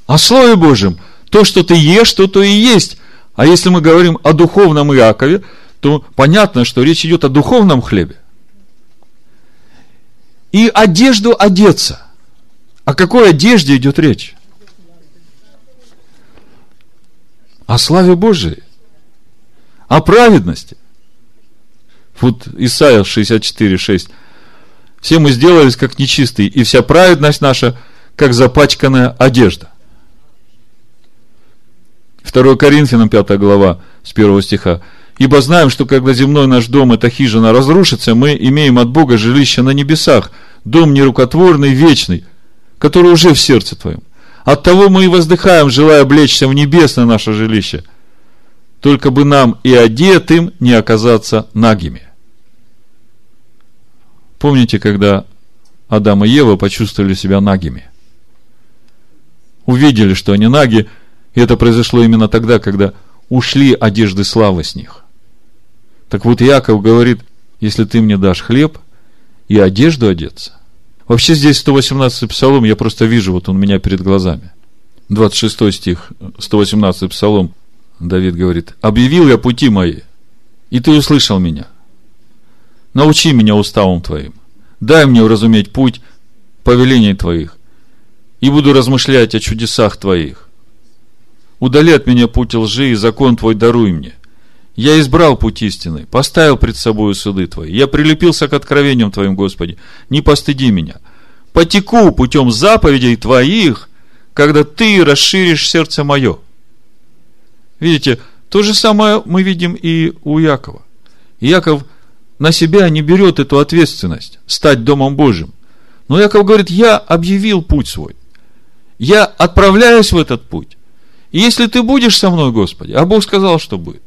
О Слове Божьем. То, что ты ешь, то то и есть. А если мы говорим о духовном Иакове, то понятно, что речь идет о духовном хлебе. И одежду одеться. О какой одежде идет речь? О славе Божией. О праведности. Вот Исайя 64, 6. Все мы сделались как нечистые, и вся праведность наша, как запачканная одежда. 2 Коринфянам 5 глава, с 1 стиха. Ибо знаем, что когда земной наш дом, эта хижина, разрушится, мы имеем от Бога жилище на небесах, дом нерукотворный, вечный, который уже в сердце твоем. От того мы и воздыхаем, желая облечься в небесное наше жилище. Только бы нам и одетым не оказаться нагими. Помните, когда Адам и Ева почувствовали себя нагими? Увидели, что они наги – и это произошло именно тогда, когда ушли одежды славы с них. Так вот, Иаков говорит, если ты мне дашь хлеб и одежду одеться. Вообще здесь 118 псалом, я просто вижу, вот он у меня перед глазами. 26 стих, 118 псалом, Давид говорит, «Объявил я пути мои, и ты услышал меня. Научи меня уставом твоим, дай мне уразуметь путь повелений твоих, и буду размышлять о чудесах твоих. Удали от меня путь лжи, и закон твой даруй мне. Я избрал путь истины, поставил пред собой суды твои. Я прилепился к откровениям твоим, Господи. Не постыди меня. Потеку путем заповедей твоих, когда ты расширишь сердце мое. Видите, то же самое мы видим и у Якова. Яков на себя не берет эту ответственность стать Домом Божьим. Но Яков говорит, я объявил путь свой. Я отправляюсь в этот путь. И если ты будешь со мной, Господи, а Бог сказал, что будет,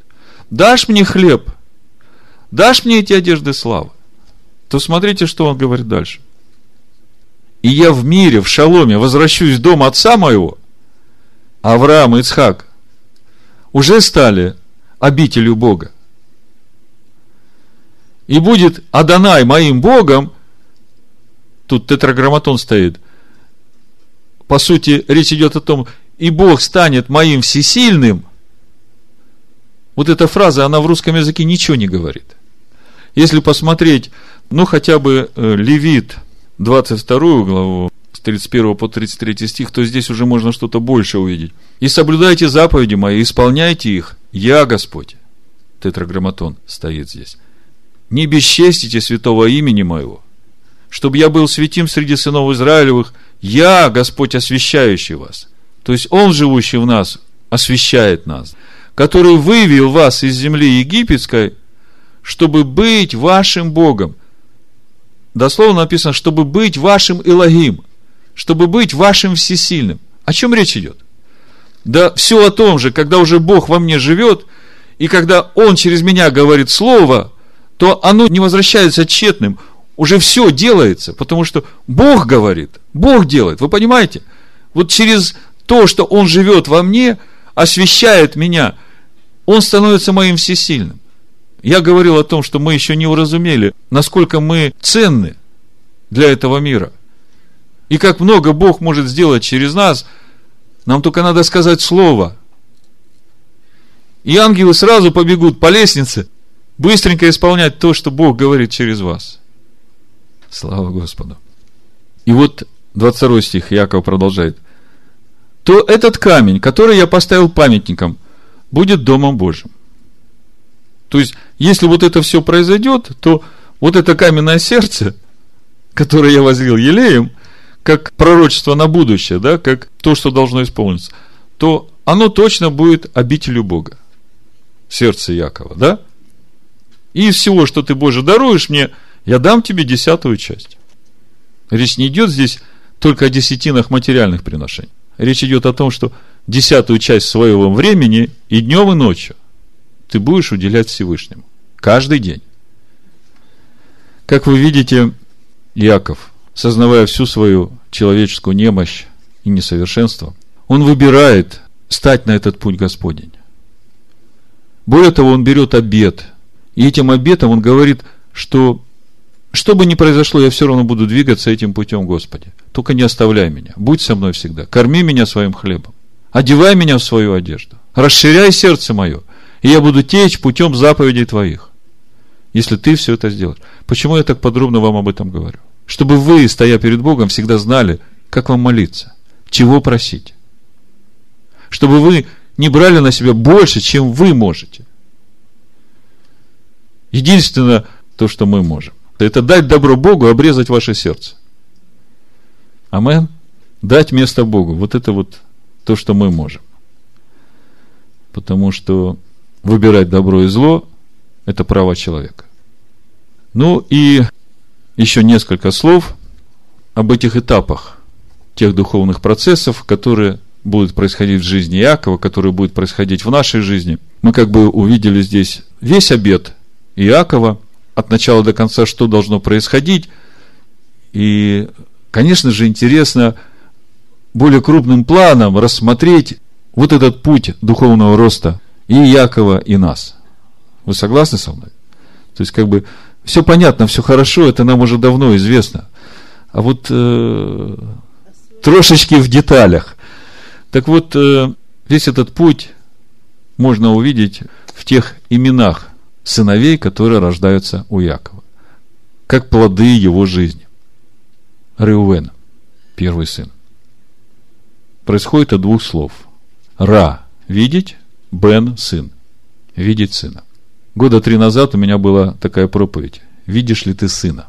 дашь мне хлеб, дашь мне эти одежды славы, то смотрите, что он говорит дальше. И я в мире, в шаломе возвращусь в дом отца моего, Авраам и Ицхак уже стали обителю Бога. И будет Адонай моим Богом, тут тетраграмматон стоит, по сути, речь идет о том, и Бог станет моим всесильным, вот эта фраза, она в русском языке ничего не говорит. Если посмотреть, ну, хотя бы э, Левит, 22 главу, с 31 по 33 стих, то здесь уже можно что-то больше увидеть. «И соблюдайте заповеди мои, исполняйте их, я Господь». Тетраграмматон стоит здесь. «Не бесчестите святого имени моего, чтобы я был святим среди сынов Израилевых, я, Господь, освящающий вас». То есть Он, живущий в нас, освящает нас, который вывел вас из земли египетской, чтобы быть вашим Богом. Дословно написано, чтобы быть вашим Илогим, чтобы быть вашим всесильным. О чем речь идет? Да все о том же, когда уже Бог во мне живет, и когда Он через меня говорит Слово, то оно не возвращается тщетным. Уже все делается, потому что Бог говорит, Бог делает. Вы понимаете? Вот через то, что Он живет во мне, освещает меня, Он становится моим всесильным. Я говорил о том, что мы еще не уразумели, насколько мы ценны для этого мира. И как много Бог может сделать через нас, нам только надо сказать слово. И ангелы сразу побегут по лестнице, быстренько исполнять то, что Бог говорит через вас. Слава Господу. И вот 22 стих Яков продолжает то этот камень, который я поставил памятником, будет Домом Божьим. То есть, если вот это все произойдет, то вот это каменное сердце, которое я возлил елеем, как пророчество на будущее, да, как то, что должно исполниться, то оно точно будет обителю Бога. Сердце Якова, да? И из всего, что ты, Боже, даруешь мне, я дам тебе десятую часть. Речь не идет здесь только о десятинах материальных приношений. Речь идет о том, что десятую часть своего времени и днем, и ночью ты будешь уделять Всевышнему. Каждый день. Как вы видите, Яков, сознавая всю свою человеческую немощь и несовершенство, он выбирает стать на этот путь Господень. Более того, он берет обед. И этим обетом он говорит, что что бы ни произошло, я все равно буду двигаться этим путем, Господи. Только не оставляй меня. Будь со мной всегда. Корми меня своим хлебом. Одевай меня в свою одежду. Расширяй сердце мое. И я буду течь путем заповедей Твоих. Если ты все это сделаешь. Почему я так подробно вам об этом говорю? Чтобы вы, стоя перед Богом, всегда знали, как вам молиться, чего просить. Чтобы вы не брали на себя больше, чем вы можете. Единственное, то, что мы можем, это дать добро Богу, обрезать ваше сердце. Амен. Дать место Богу. Вот это вот то, что мы можем. Потому что выбирать добро и зло – это право человека. Ну и еще несколько слов об этих этапах тех духовных процессов, которые будут происходить в жизни Иакова, которые будут происходить в нашей жизни. Мы как бы увидели здесь весь обед Иакова, от начала до конца, что должно происходить. И, конечно же, интересно более крупным планом рассмотреть вот этот путь духовного роста и Якова, и нас. Вы согласны со мной? То есть, как бы, все понятно, все хорошо, это нам уже давно известно. А вот э, трошечки в деталях. Так вот, э, весь этот путь можно увидеть в тех именах сыновей, которые рождаются у Якова, как плоды его жизни. Реувен, первый сын. Происходит от двух слов. Ра – видеть, Бен – сын. Видеть сына. Года три назад у меня была такая проповедь. Видишь ли ты сына?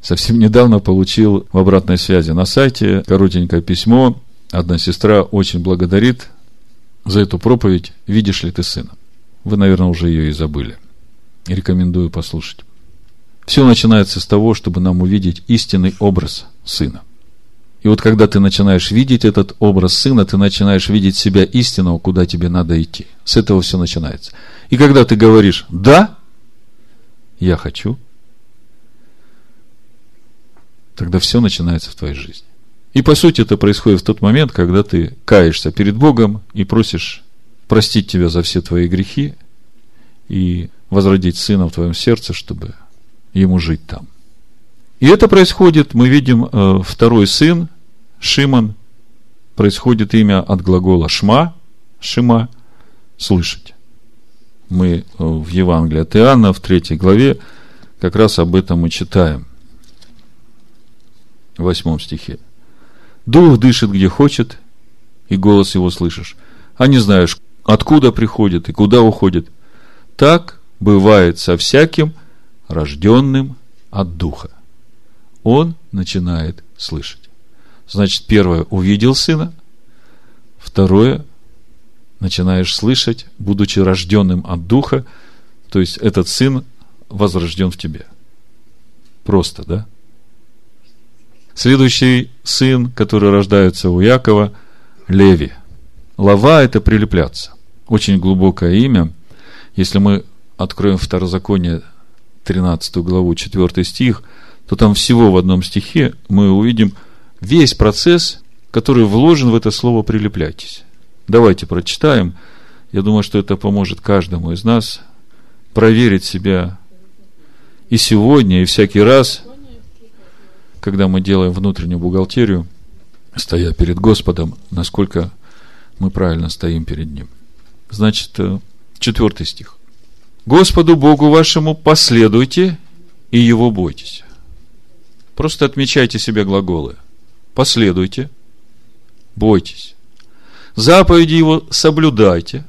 Совсем недавно получил в обратной связи на сайте коротенькое письмо Одна сестра очень благодарит за эту проповедь «Видишь ли ты сына?». Вы, наверное, уже ее и забыли. Рекомендую послушать. Все начинается с того, чтобы нам увидеть истинный образ сына. И вот когда ты начинаешь видеть этот образ сына, ты начинаешь видеть себя истинного, куда тебе надо идти. С этого все начинается. И когда ты говоришь «да», я хочу, тогда все начинается в твоей жизни. И по сути это происходит в тот момент, когда ты каешься перед Богом и просишь простить тебя за все твои грехи и возродить сына в твоем сердце, чтобы ему жить там. И это происходит, мы видим, э, второй сын, Шимон, происходит имя от глагола шма, шима, слышать. Мы э, в Евангелии от Иоанна, в третьей главе, как раз об этом мы читаем. В восьмом стихе. Дух дышит где хочет, и голос его слышишь, а не знаешь, откуда приходит и куда уходит. Так бывает со всяким рожденным от Духа. Он начинает слышать. Значит, первое, увидел сына. Второе, начинаешь слышать, будучи рожденным от Духа, то есть этот сын возрожден в тебе. Просто, да? Следующий сын, который рождается у Якова, Леви. Лава – это прилепляться. Очень глубокое имя. Если мы откроем Второзаконие, 13 главу, 4 стих, то там всего в одном стихе мы увидим весь процесс, который вложен в это слово «прилепляйтесь». Давайте прочитаем. Я думаю, что это поможет каждому из нас проверить себя и сегодня, и всякий раз – когда мы делаем внутреннюю бухгалтерию, стоя перед Господом, насколько мы правильно стоим перед Ним. Значит, э, четвертый стих. Господу Богу вашему последуйте и Его бойтесь. Просто отмечайте себе глаголы. Последуйте, бойтесь. Заповеди Его соблюдайте.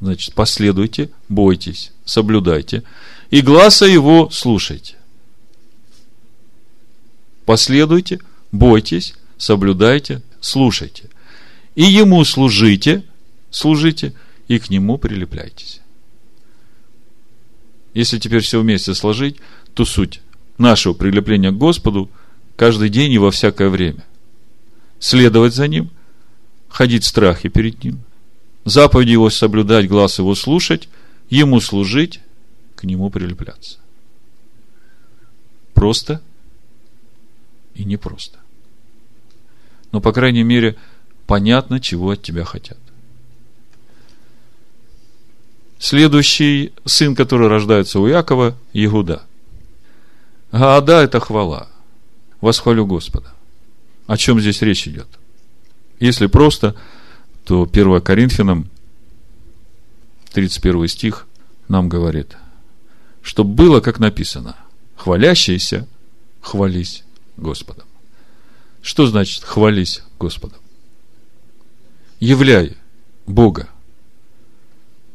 Значит, последуйте, бойтесь, соблюдайте. И глаза Его слушайте последуйте, бойтесь, соблюдайте, слушайте. и ему служите, служите, и к нему прилепляйтесь. Если теперь все вместе сложить, то суть нашего прилепления к Господу каждый день и во всякое время. Следовать за Ним, ходить в страхе перед Ним, заповеди Его соблюдать, глаз Его слушать, Ему служить, к Нему прилепляться. Просто и непросто. Но, по крайней мере, понятно, чего от тебя хотят. Следующий сын, который рождается у Якова, Егуда. Гаада – это хвала. Восхвалю Господа. О чем здесь речь идет? Если просто, то 1 Коринфянам, 31 стих, нам говорит, чтобы было, как написано, хвалящиеся, хвались Господом. Что значит хвались Господом? Являй Бога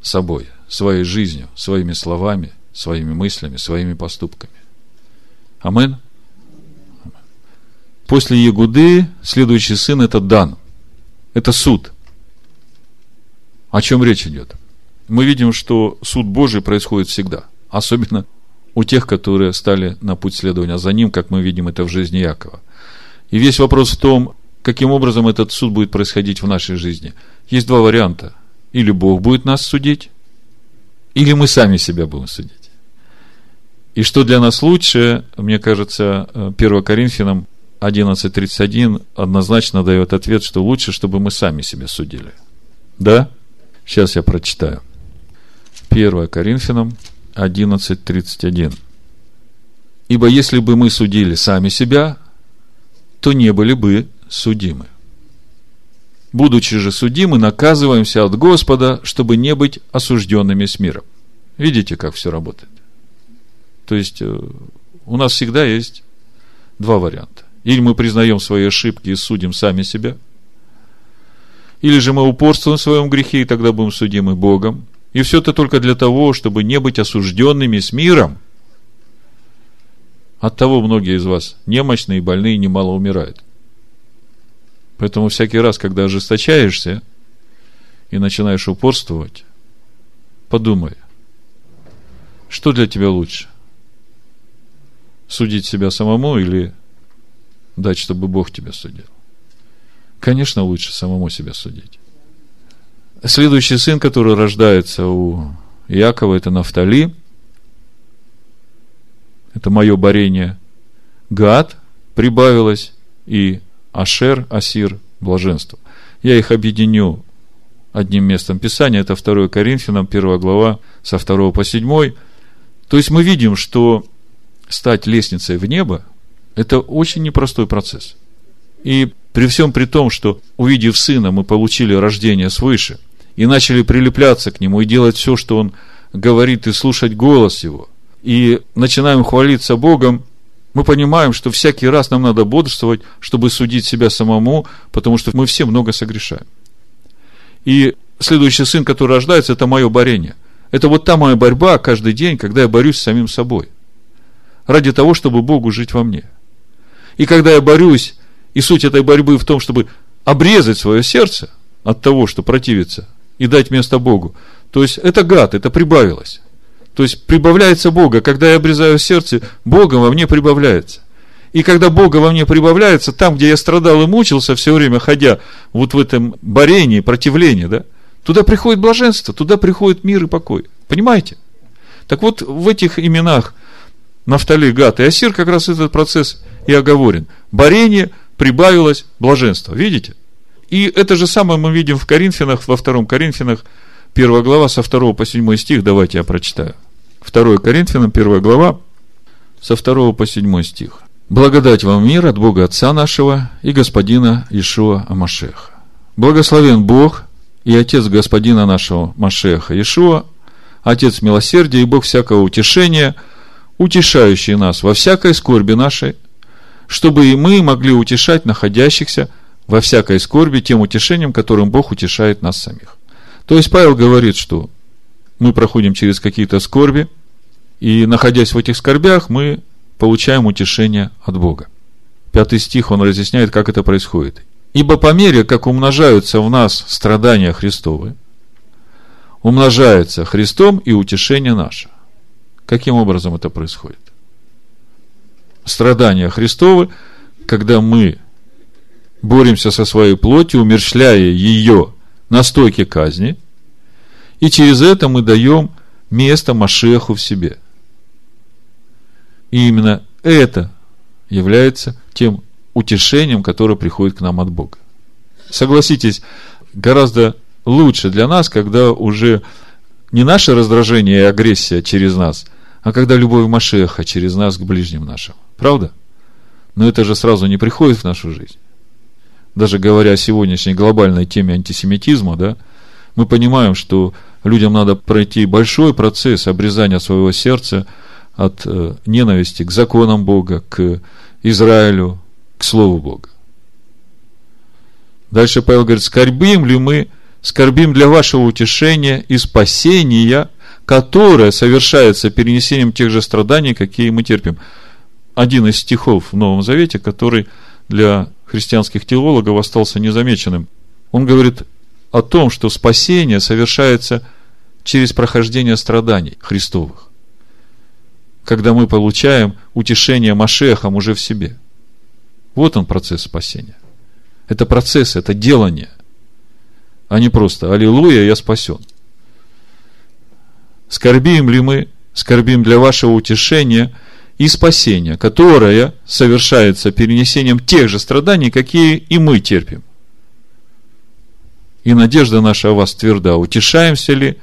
собой, своей жизнью, своими словами, своими мыслями, своими поступками. Амин. После Ягуды следующий сын это Дан. Это суд. О чем речь идет? Мы видим, что суд Божий происходит всегда. Особенно у тех, которые стали на путь следования за ним, как мы видим это в жизни Якова. И весь вопрос в том, каким образом этот суд будет происходить в нашей жизни. Есть два варианта. Или Бог будет нас судить, или мы сами себя будем судить. И что для нас лучше, мне кажется, 1 Коринфянам 11.31 однозначно дает ответ, что лучше, чтобы мы сами себя судили. Да? Сейчас я прочитаю. 1 Коринфянам 11.31. Ибо если бы мы судили сами себя, то не были бы судимы. Будучи же судимы, наказываемся от Господа, чтобы не быть осужденными с миром. Видите, как все работает? То есть, э, у нас всегда есть два варианта. Или мы признаем свои ошибки и судим сами себя, или же мы упорствуем в своем грехе, и тогда будем судимы Богом. И все это только для того, чтобы не быть осужденными с миром. От того многие из вас немощные и больные немало умирают. Поэтому всякий раз, когда ожесточаешься и начинаешь упорствовать, подумай, что для тебя лучше? Судить себя самому или дать, чтобы Бог тебя судил? Конечно, лучше самому себя судить. Следующий сын, который рождается у Якова, это Нафтали. Это мое борение. Гад прибавилось и Ашер, Асир, блаженство. Я их объединю одним местом Писания, это 2 Коринфянам, 1 глава, со 2 по 7. То есть мы видим, что стать лестницей в небо – это очень непростой процесс. И при всем при том, что, увидев сына, мы получили рождение свыше и начали прилепляться к нему и делать все, что он говорит, и слушать голос его, и начинаем хвалиться Богом, мы понимаем, что всякий раз нам надо бодрствовать, чтобы судить себя самому, потому что мы все много согрешаем. И следующий сын, который рождается, это мое борение. Это вот та моя борьба каждый день, когда я борюсь с самим собой. Ради того, чтобы Богу жить во мне. И когда я борюсь, и суть этой борьбы в том, чтобы обрезать свое сердце от того, что противится, и дать место Богу. То есть, это гад, это прибавилось. То есть прибавляется Бога. Когда я обрезаю сердце, Бога во мне прибавляется. И когда Бога во мне прибавляется, там, где я страдал и мучился все время, ходя вот в этом борении, противлении, да, туда приходит блаженство, туда приходит мир и покой. Понимаете? Так вот, в этих именах Нафтали, Гат и Асир как раз этот процесс и оговорен. Борение прибавилось блаженство. Видите? И это же самое мы видим в Коринфянах, во втором Коринфянах, первая глава, со второго по седьмой стих, давайте я прочитаю. 2 Коринфянам, 1 глава, со 2 по 7 стих. Благодать вам мир от Бога Отца нашего и Господина Ишуа Амашеха. Благословен Бог и Отец Господина нашего Машеха Ишуа, Отец милосердия и Бог всякого утешения, утешающий нас во всякой скорби нашей, чтобы и мы могли утешать находящихся во всякой скорби тем утешением, которым Бог утешает нас самих. То есть Павел говорит, что мы проходим через какие-то скорби, и находясь в этих скорбях, мы получаем утешение от Бога. Пятый стих, он разъясняет, как это происходит. Ибо по мере, как умножаются в нас страдания Христовы, умножается Христом и утешение наше. Каким образом это происходит? Страдания Христовы, когда мы боремся со своей плотью, умерщвляя ее на стойке казни, и через это мы даем место Машеху в себе. И именно это является тем утешением, которое приходит к нам от Бога. Согласитесь, гораздо лучше для нас, когда уже не наше раздражение и агрессия через нас, а когда любовь Машеха через нас к ближним нашим. Правда? Но это же сразу не приходит в нашу жизнь. Даже говоря о сегодняшней глобальной теме антисемитизма, да, мы понимаем, что людям надо пройти большой процесс обрезания своего сердца от э, ненависти к законам Бога, к Израилю, к Слову Бога. Дальше Павел говорит, скорбим ли мы, скорбим для вашего утешения и спасения, которое совершается перенесением тех же страданий, какие мы терпим. Один из стихов в Новом Завете, который для христианских теологов остался незамеченным. Он говорит о том, что спасение совершается через прохождение страданий Христовых, когда мы получаем утешение Машехом уже в себе – вот он процесс спасения. Это процесс, это делание, а не просто «Аллилуйя, я спасен». Скорбим ли мы, скорбим для вашего утешения и спасения, которое совершается перенесением тех же страданий, какие и мы терпим. И надежда наша о вас тверда. Утешаемся ли?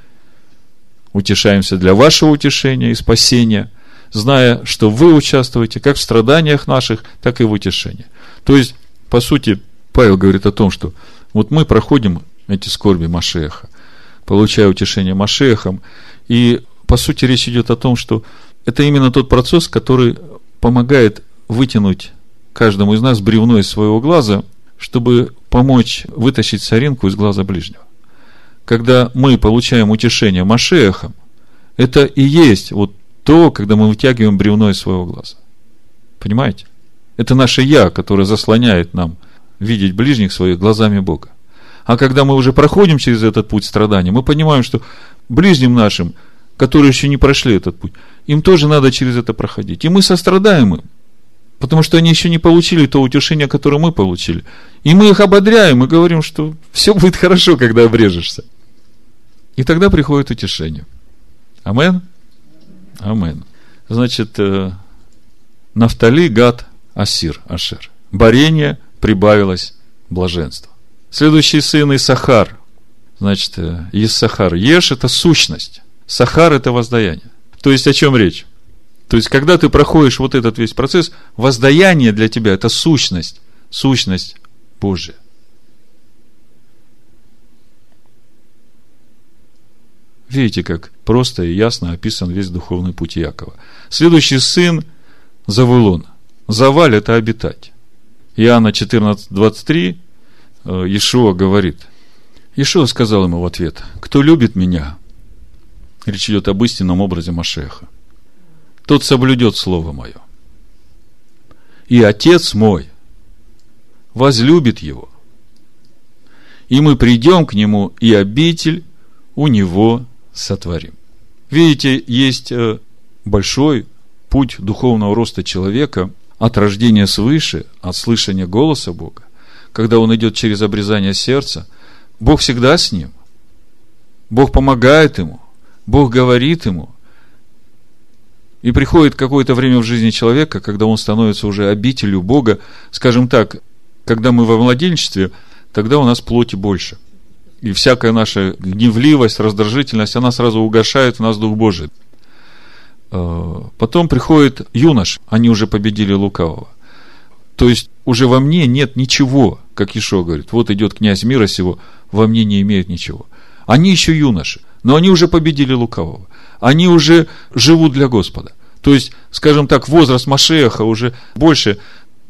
Утешаемся для вашего утешения и спасения – зная, что вы участвуете как в страданиях наших, так и в утешении. То есть, по сути, Павел говорит о том, что вот мы проходим эти скорби Машеха, получая утешение Машехом, и, по сути, речь идет о том, что это именно тот процесс, который помогает вытянуть каждому из нас бревно из своего глаза, чтобы помочь вытащить соринку из глаза ближнего. Когда мы получаем утешение Машехом, это и есть вот то, когда мы вытягиваем бревно из своего глаза. Понимаете? Это наше «я», которое заслоняет нам видеть ближних своих глазами Бога. А когда мы уже проходим через этот путь страдания, мы понимаем, что ближним нашим, которые еще не прошли этот путь, им тоже надо через это проходить. И мы сострадаем им, потому что они еще не получили то утешение, которое мы получили. И мы их ободряем и говорим, что все будет хорошо, когда обрежешься. И тогда приходит утешение. Амен. Амен. Значит, э, Нафтали, Гад, Асир, Ашер. Борение прибавилось блаженство. Следующий сын Исахар. Значит, э, Иссахар. Еш – это сущность. Сахар – это воздаяние. То есть, о чем речь? То есть, когда ты проходишь вот этот весь процесс, воздаяние для тебя – это сущность. Сущность Божия. Видите, как просто и ясно описан весь духовный путь Якова. Следующий сын – Завулон. Заваль – это обитать. Иоанна 14, 23, э, Иешуа говорит. Иешуа сказал ему в ответ, кто любит меня, речь идет об истинном образе Машеха, тот соблюдет Слово Мое. И Отец мой возлюбит его. И мы придем к нему, и обитель у него сотворим. Видите, есть э, большой путь духовного роста человека от рождения свыше, от слышания голоса Бога. Когда он идет через обрезание сердца, Бог всегда с ним. Бог помогает ему. Бог говорит ему. И приходит какое-то время в жизни человека, когда он становится уже обителю Бога. Скажем так, когда мы во младенчестве, тогда у нас плоти больше и всякая наша гневливость, раздражительность, она сразу угошает в нас Дух Божий. Э, потом приходит юнош, они уже победили лукавого. То есть, уже во мне нет ничего, как Ишо говорит. Вот идет князь мира сего, во мне не имеет ничего. Они еще юноши, но они уже победили лукавого. Они уже живут для Господа. То есть, скажем так, возраст Машеха уже больше,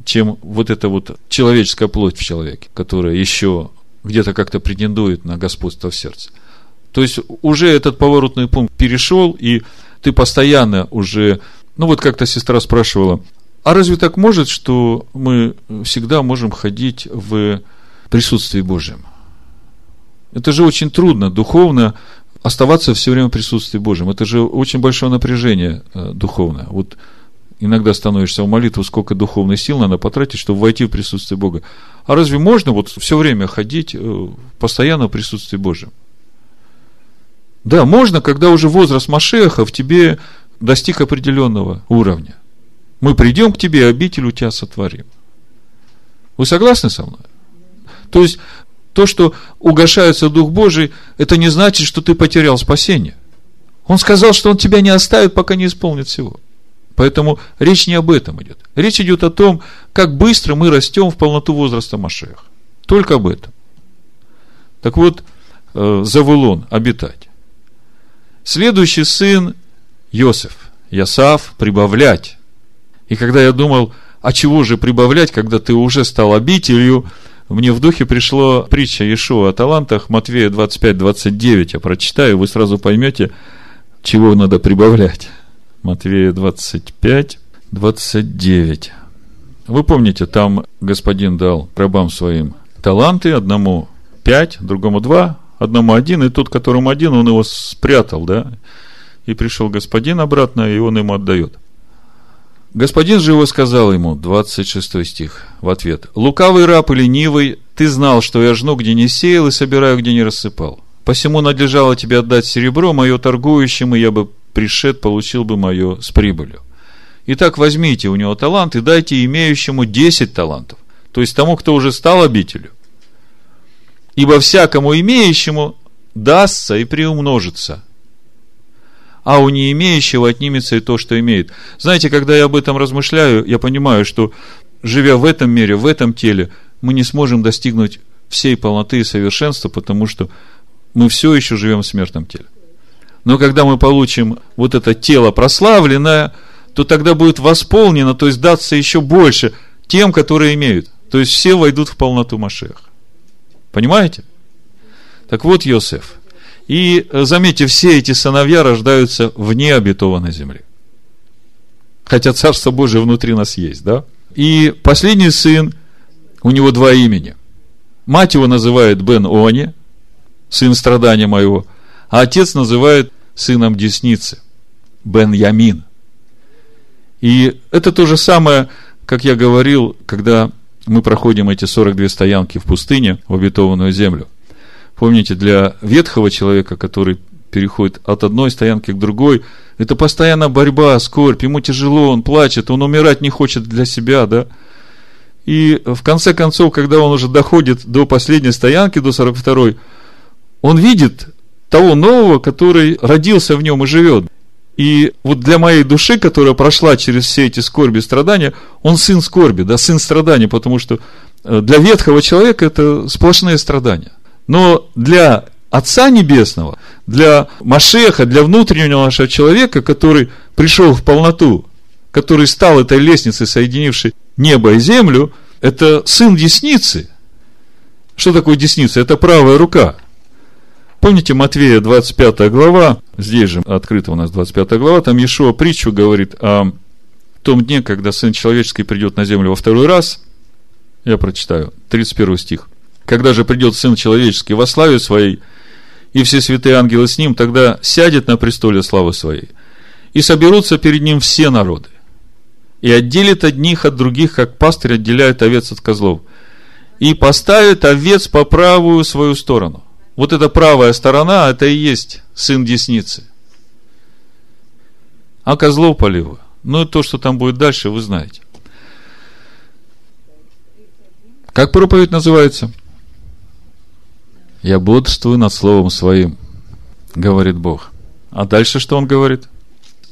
чем вот эта вот человеческая плоть в человеке, которая еще где-то как-то претендует на господство в сердце. То есть уже этот поворотный пункт перешел, и ты постоянно уже, ну вот как-то сестра спрашивала, а разве так может, что мы всегда можем ходить в присутствии Божьем. Это же очень трудно духовно оставаться все время в присутствии Божьем. Это же очень большое напряжение э, духовное. Вот иногда становишься в молитву, сколько духовной сил надо потратить, чтобы войти в присутствие Бога. А разве можно вот все время ходить э, постоянно в присутствии Божьем? Да, можно, когда уже возраст Машеха в тебе достиг определенного уровня. Мы придем к тебе, обитель у тебя сотворим. Вы согласны со мной? То есть, то, что угошается Дух Божий, это не значит, что ты потерял спасение. Он сказал, что он тебя не оставит, пока не исполнит всего. Поэтому речь не об этом идет. Речь идет о том, как быстро мы растем в полноту возраста Машеха. Только об этом. Так вот, э, Завулон, обитать. Следующий сын Йосиф, Ясав, прибавлять. И когда я думал, а чего же прибавлять, когда ты уже стал обителью, мне в духе пришло притча Иешуа о талантах, Матвея 25-29, я прочитаю, вы сразу поймете, чего надо прибавлять. Матвея 25, 29. Вы помните, там господин дал рабам своим таланты, одному пять, другому два, одному один, и тот, которому один, он его спрятал, да, и пришел господин обратно, и он ему отдает. Господин же его сказал ему, 26 стих, в ответ, «Лукавый раб и ленивый, ты знал, что я жну, где не сеял, и собираю, где не рассыпал. Посему надлежало тебе отдать серебро мое торгующим, и я бы пришед, получил бы мое с прибылью. Итак, возьмите у него талант и дайте имеющему 10 талантов, то есть тому, кто уже стал обителю. Ибо всякому имеющему дастся и приумножится, а у не имеющего отнимется и то, что имеет. Знаете, когда я об этом размышляю, я понимаю, что живя в этом мире, в этом теле, мы не сможем достигнуть всей полноты и совершенства, потому что мы все еще живем в смертном теле. Но когда мы получим вот это тело прославленное, то тогда будет восполнено, то есть даться еще больше тем, которые имеют. То есть все войдут в полноту Машеха. Понимаете? Так вот, Йосеф – и э, заметьте, все эти сыновья рождаются вне обетованной земли. Хотя Царство Божие внутри нас есть, да? И последний сын, у него два имени. Мать его называет Бен Они, сын страдания моего, а отец называет сыном десницы, Бен Ямин. И это то же самое, как я говорил, когда мы проходим эти 42 стоянки в пустыне, в обетованную землю. Помните, для ветхого человека, который переходит от одной стоянки к другой, это постоянно борьба, скорбь, ему тяжело, он плачет, он умирать не хочет для себя, да. И в конце концов, когда он уже доходит до последней стоянки, до 42-й, он видит того нового, который родился в нем и живет. И вот для моей души, которая прошла через все эти скорби и страдания, он сын скорби, да, сын страданий, потому что э, для ветхого человека это сплошные страдания. Но для Отца Небесного, для Машеха, для внутреннего нашего человека, который пришел в полноту, который стал этой лестницей, соединившей небо и землю, это сын десницы. Что такое десница? Это правая рука. Помните Матвея 25 глава, здесь же открыта у нас 25 глава, там Иешуа притчу говорит о том дне, когда Сын Человеческий придет на землю во второй раз. Я прочитаю, 31 стих. Когда же придет Сын Человеческий во славе Своей, и все святые ангелы с Ним, тогда сядет на престоле славы Своей, и соберутся перед Ним все народы, и отделит одних от других, как пастырь отделяет овец от козлов, и поставит овец по правую свою сторону. Вот эта правая сторона, это и есть сын десницы. А козлов по левую. Ну, то, что там будет дальше, вы знаете. Как проповедь называется? – я бодрствую над Словом Своим, говорит Бог. А дальше что он говорит?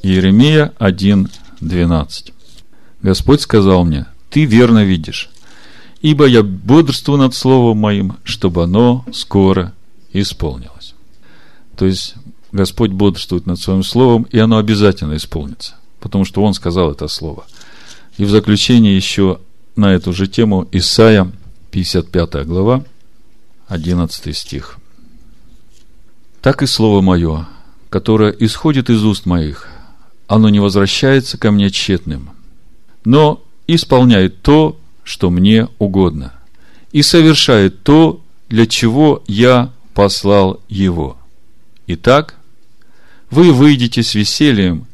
Иеремия 1.12. Господь сказал мне, ты верно видишь, ибо я бодрствую над Словом Моим, чтобы оно скоро исполнилось. То есть, Господь бодрствует над Своим Словом, и оно обязательно исполнится, потому что Он сказал это Слово. И в заключение еще на эту же тему Исаия, 55 глава, 11 стих. Так и слово мое, которое исходит из уст моих, оно не возвращается ко мне тщетным, но исполняет то, что мне угодно, и совершает то, для чего я послал его. Итак, вы выйдете с весельем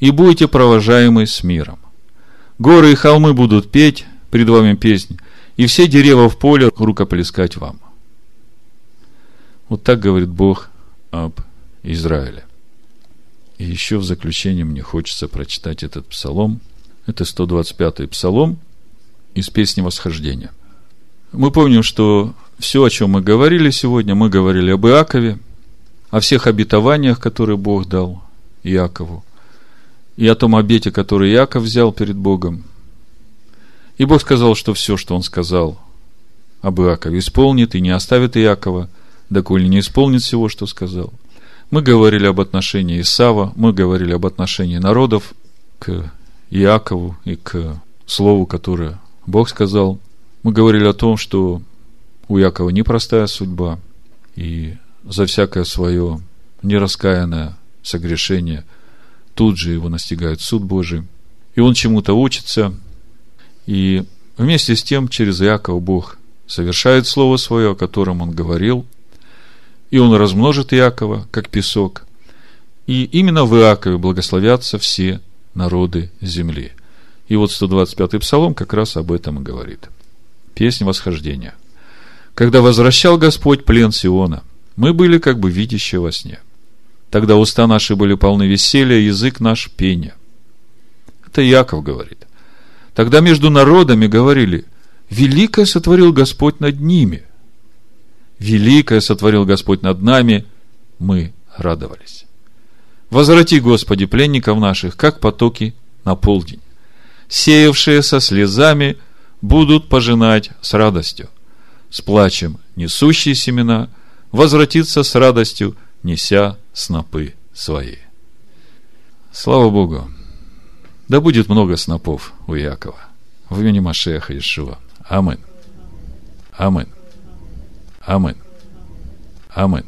и будете провожаемы с миром. Горы и холмы будут петь пред вами песнь, и все деревья в поле рукоплескать вам. Вот так говорит Бог об Израиле. И еще в заключение мне хочется прочитать этот псалом. Это 125-й псалом из песни восхождения. Мы помним, что все, о чем мы говорили сегодня, мы говорили об Иакове, о всех обетованиях, которые Бог дал Иакову, и о том обете, который Иаков взял перед Богом. И Бог сказал, что все, что Он сказал об Иакове, исполнит и не оставит Иакова, доколе не исполнит всего, что сказал. Мы говорили об отношении Исава, мы говорили об отношении народов к Иакову и к слову, которое Бог сказал. Мы говорили о том, что у Якова непростая судьба, и за всякое свое нераскаянное согрешение тут же его настигает суд Божий. И он чему-то учится, и вместе с тем через Иакова Бог совершает Слово Свое, о котором Он говорил, и Он размножит Иакова, как песок. И именно в Иакове благословятся все народы земли. И вот 125-й псалом как раз об этом и говорит. Песнь восхождения. Когда возвращал Господь плен Сиона, мы были как бы видящие во сне. Тогда уста наши были полны веселья, язык наш пения. Это Яков говорит. Тогда между народами говорили, великое сотворил Господь над ними. Великое сотворил Господь над нами, мы радовались. Возврати, Господи, пленников наших, как потоки на полдень. Сеявшие со слезами будут пожинать с радостью. С плачем несущие семена возвратится с радостью, неся снопы свои. Слава Богу! Да будет много снопов у Якова. В имени Машеха Ишуа. Амин. Амин. Амин. Амин. Амин.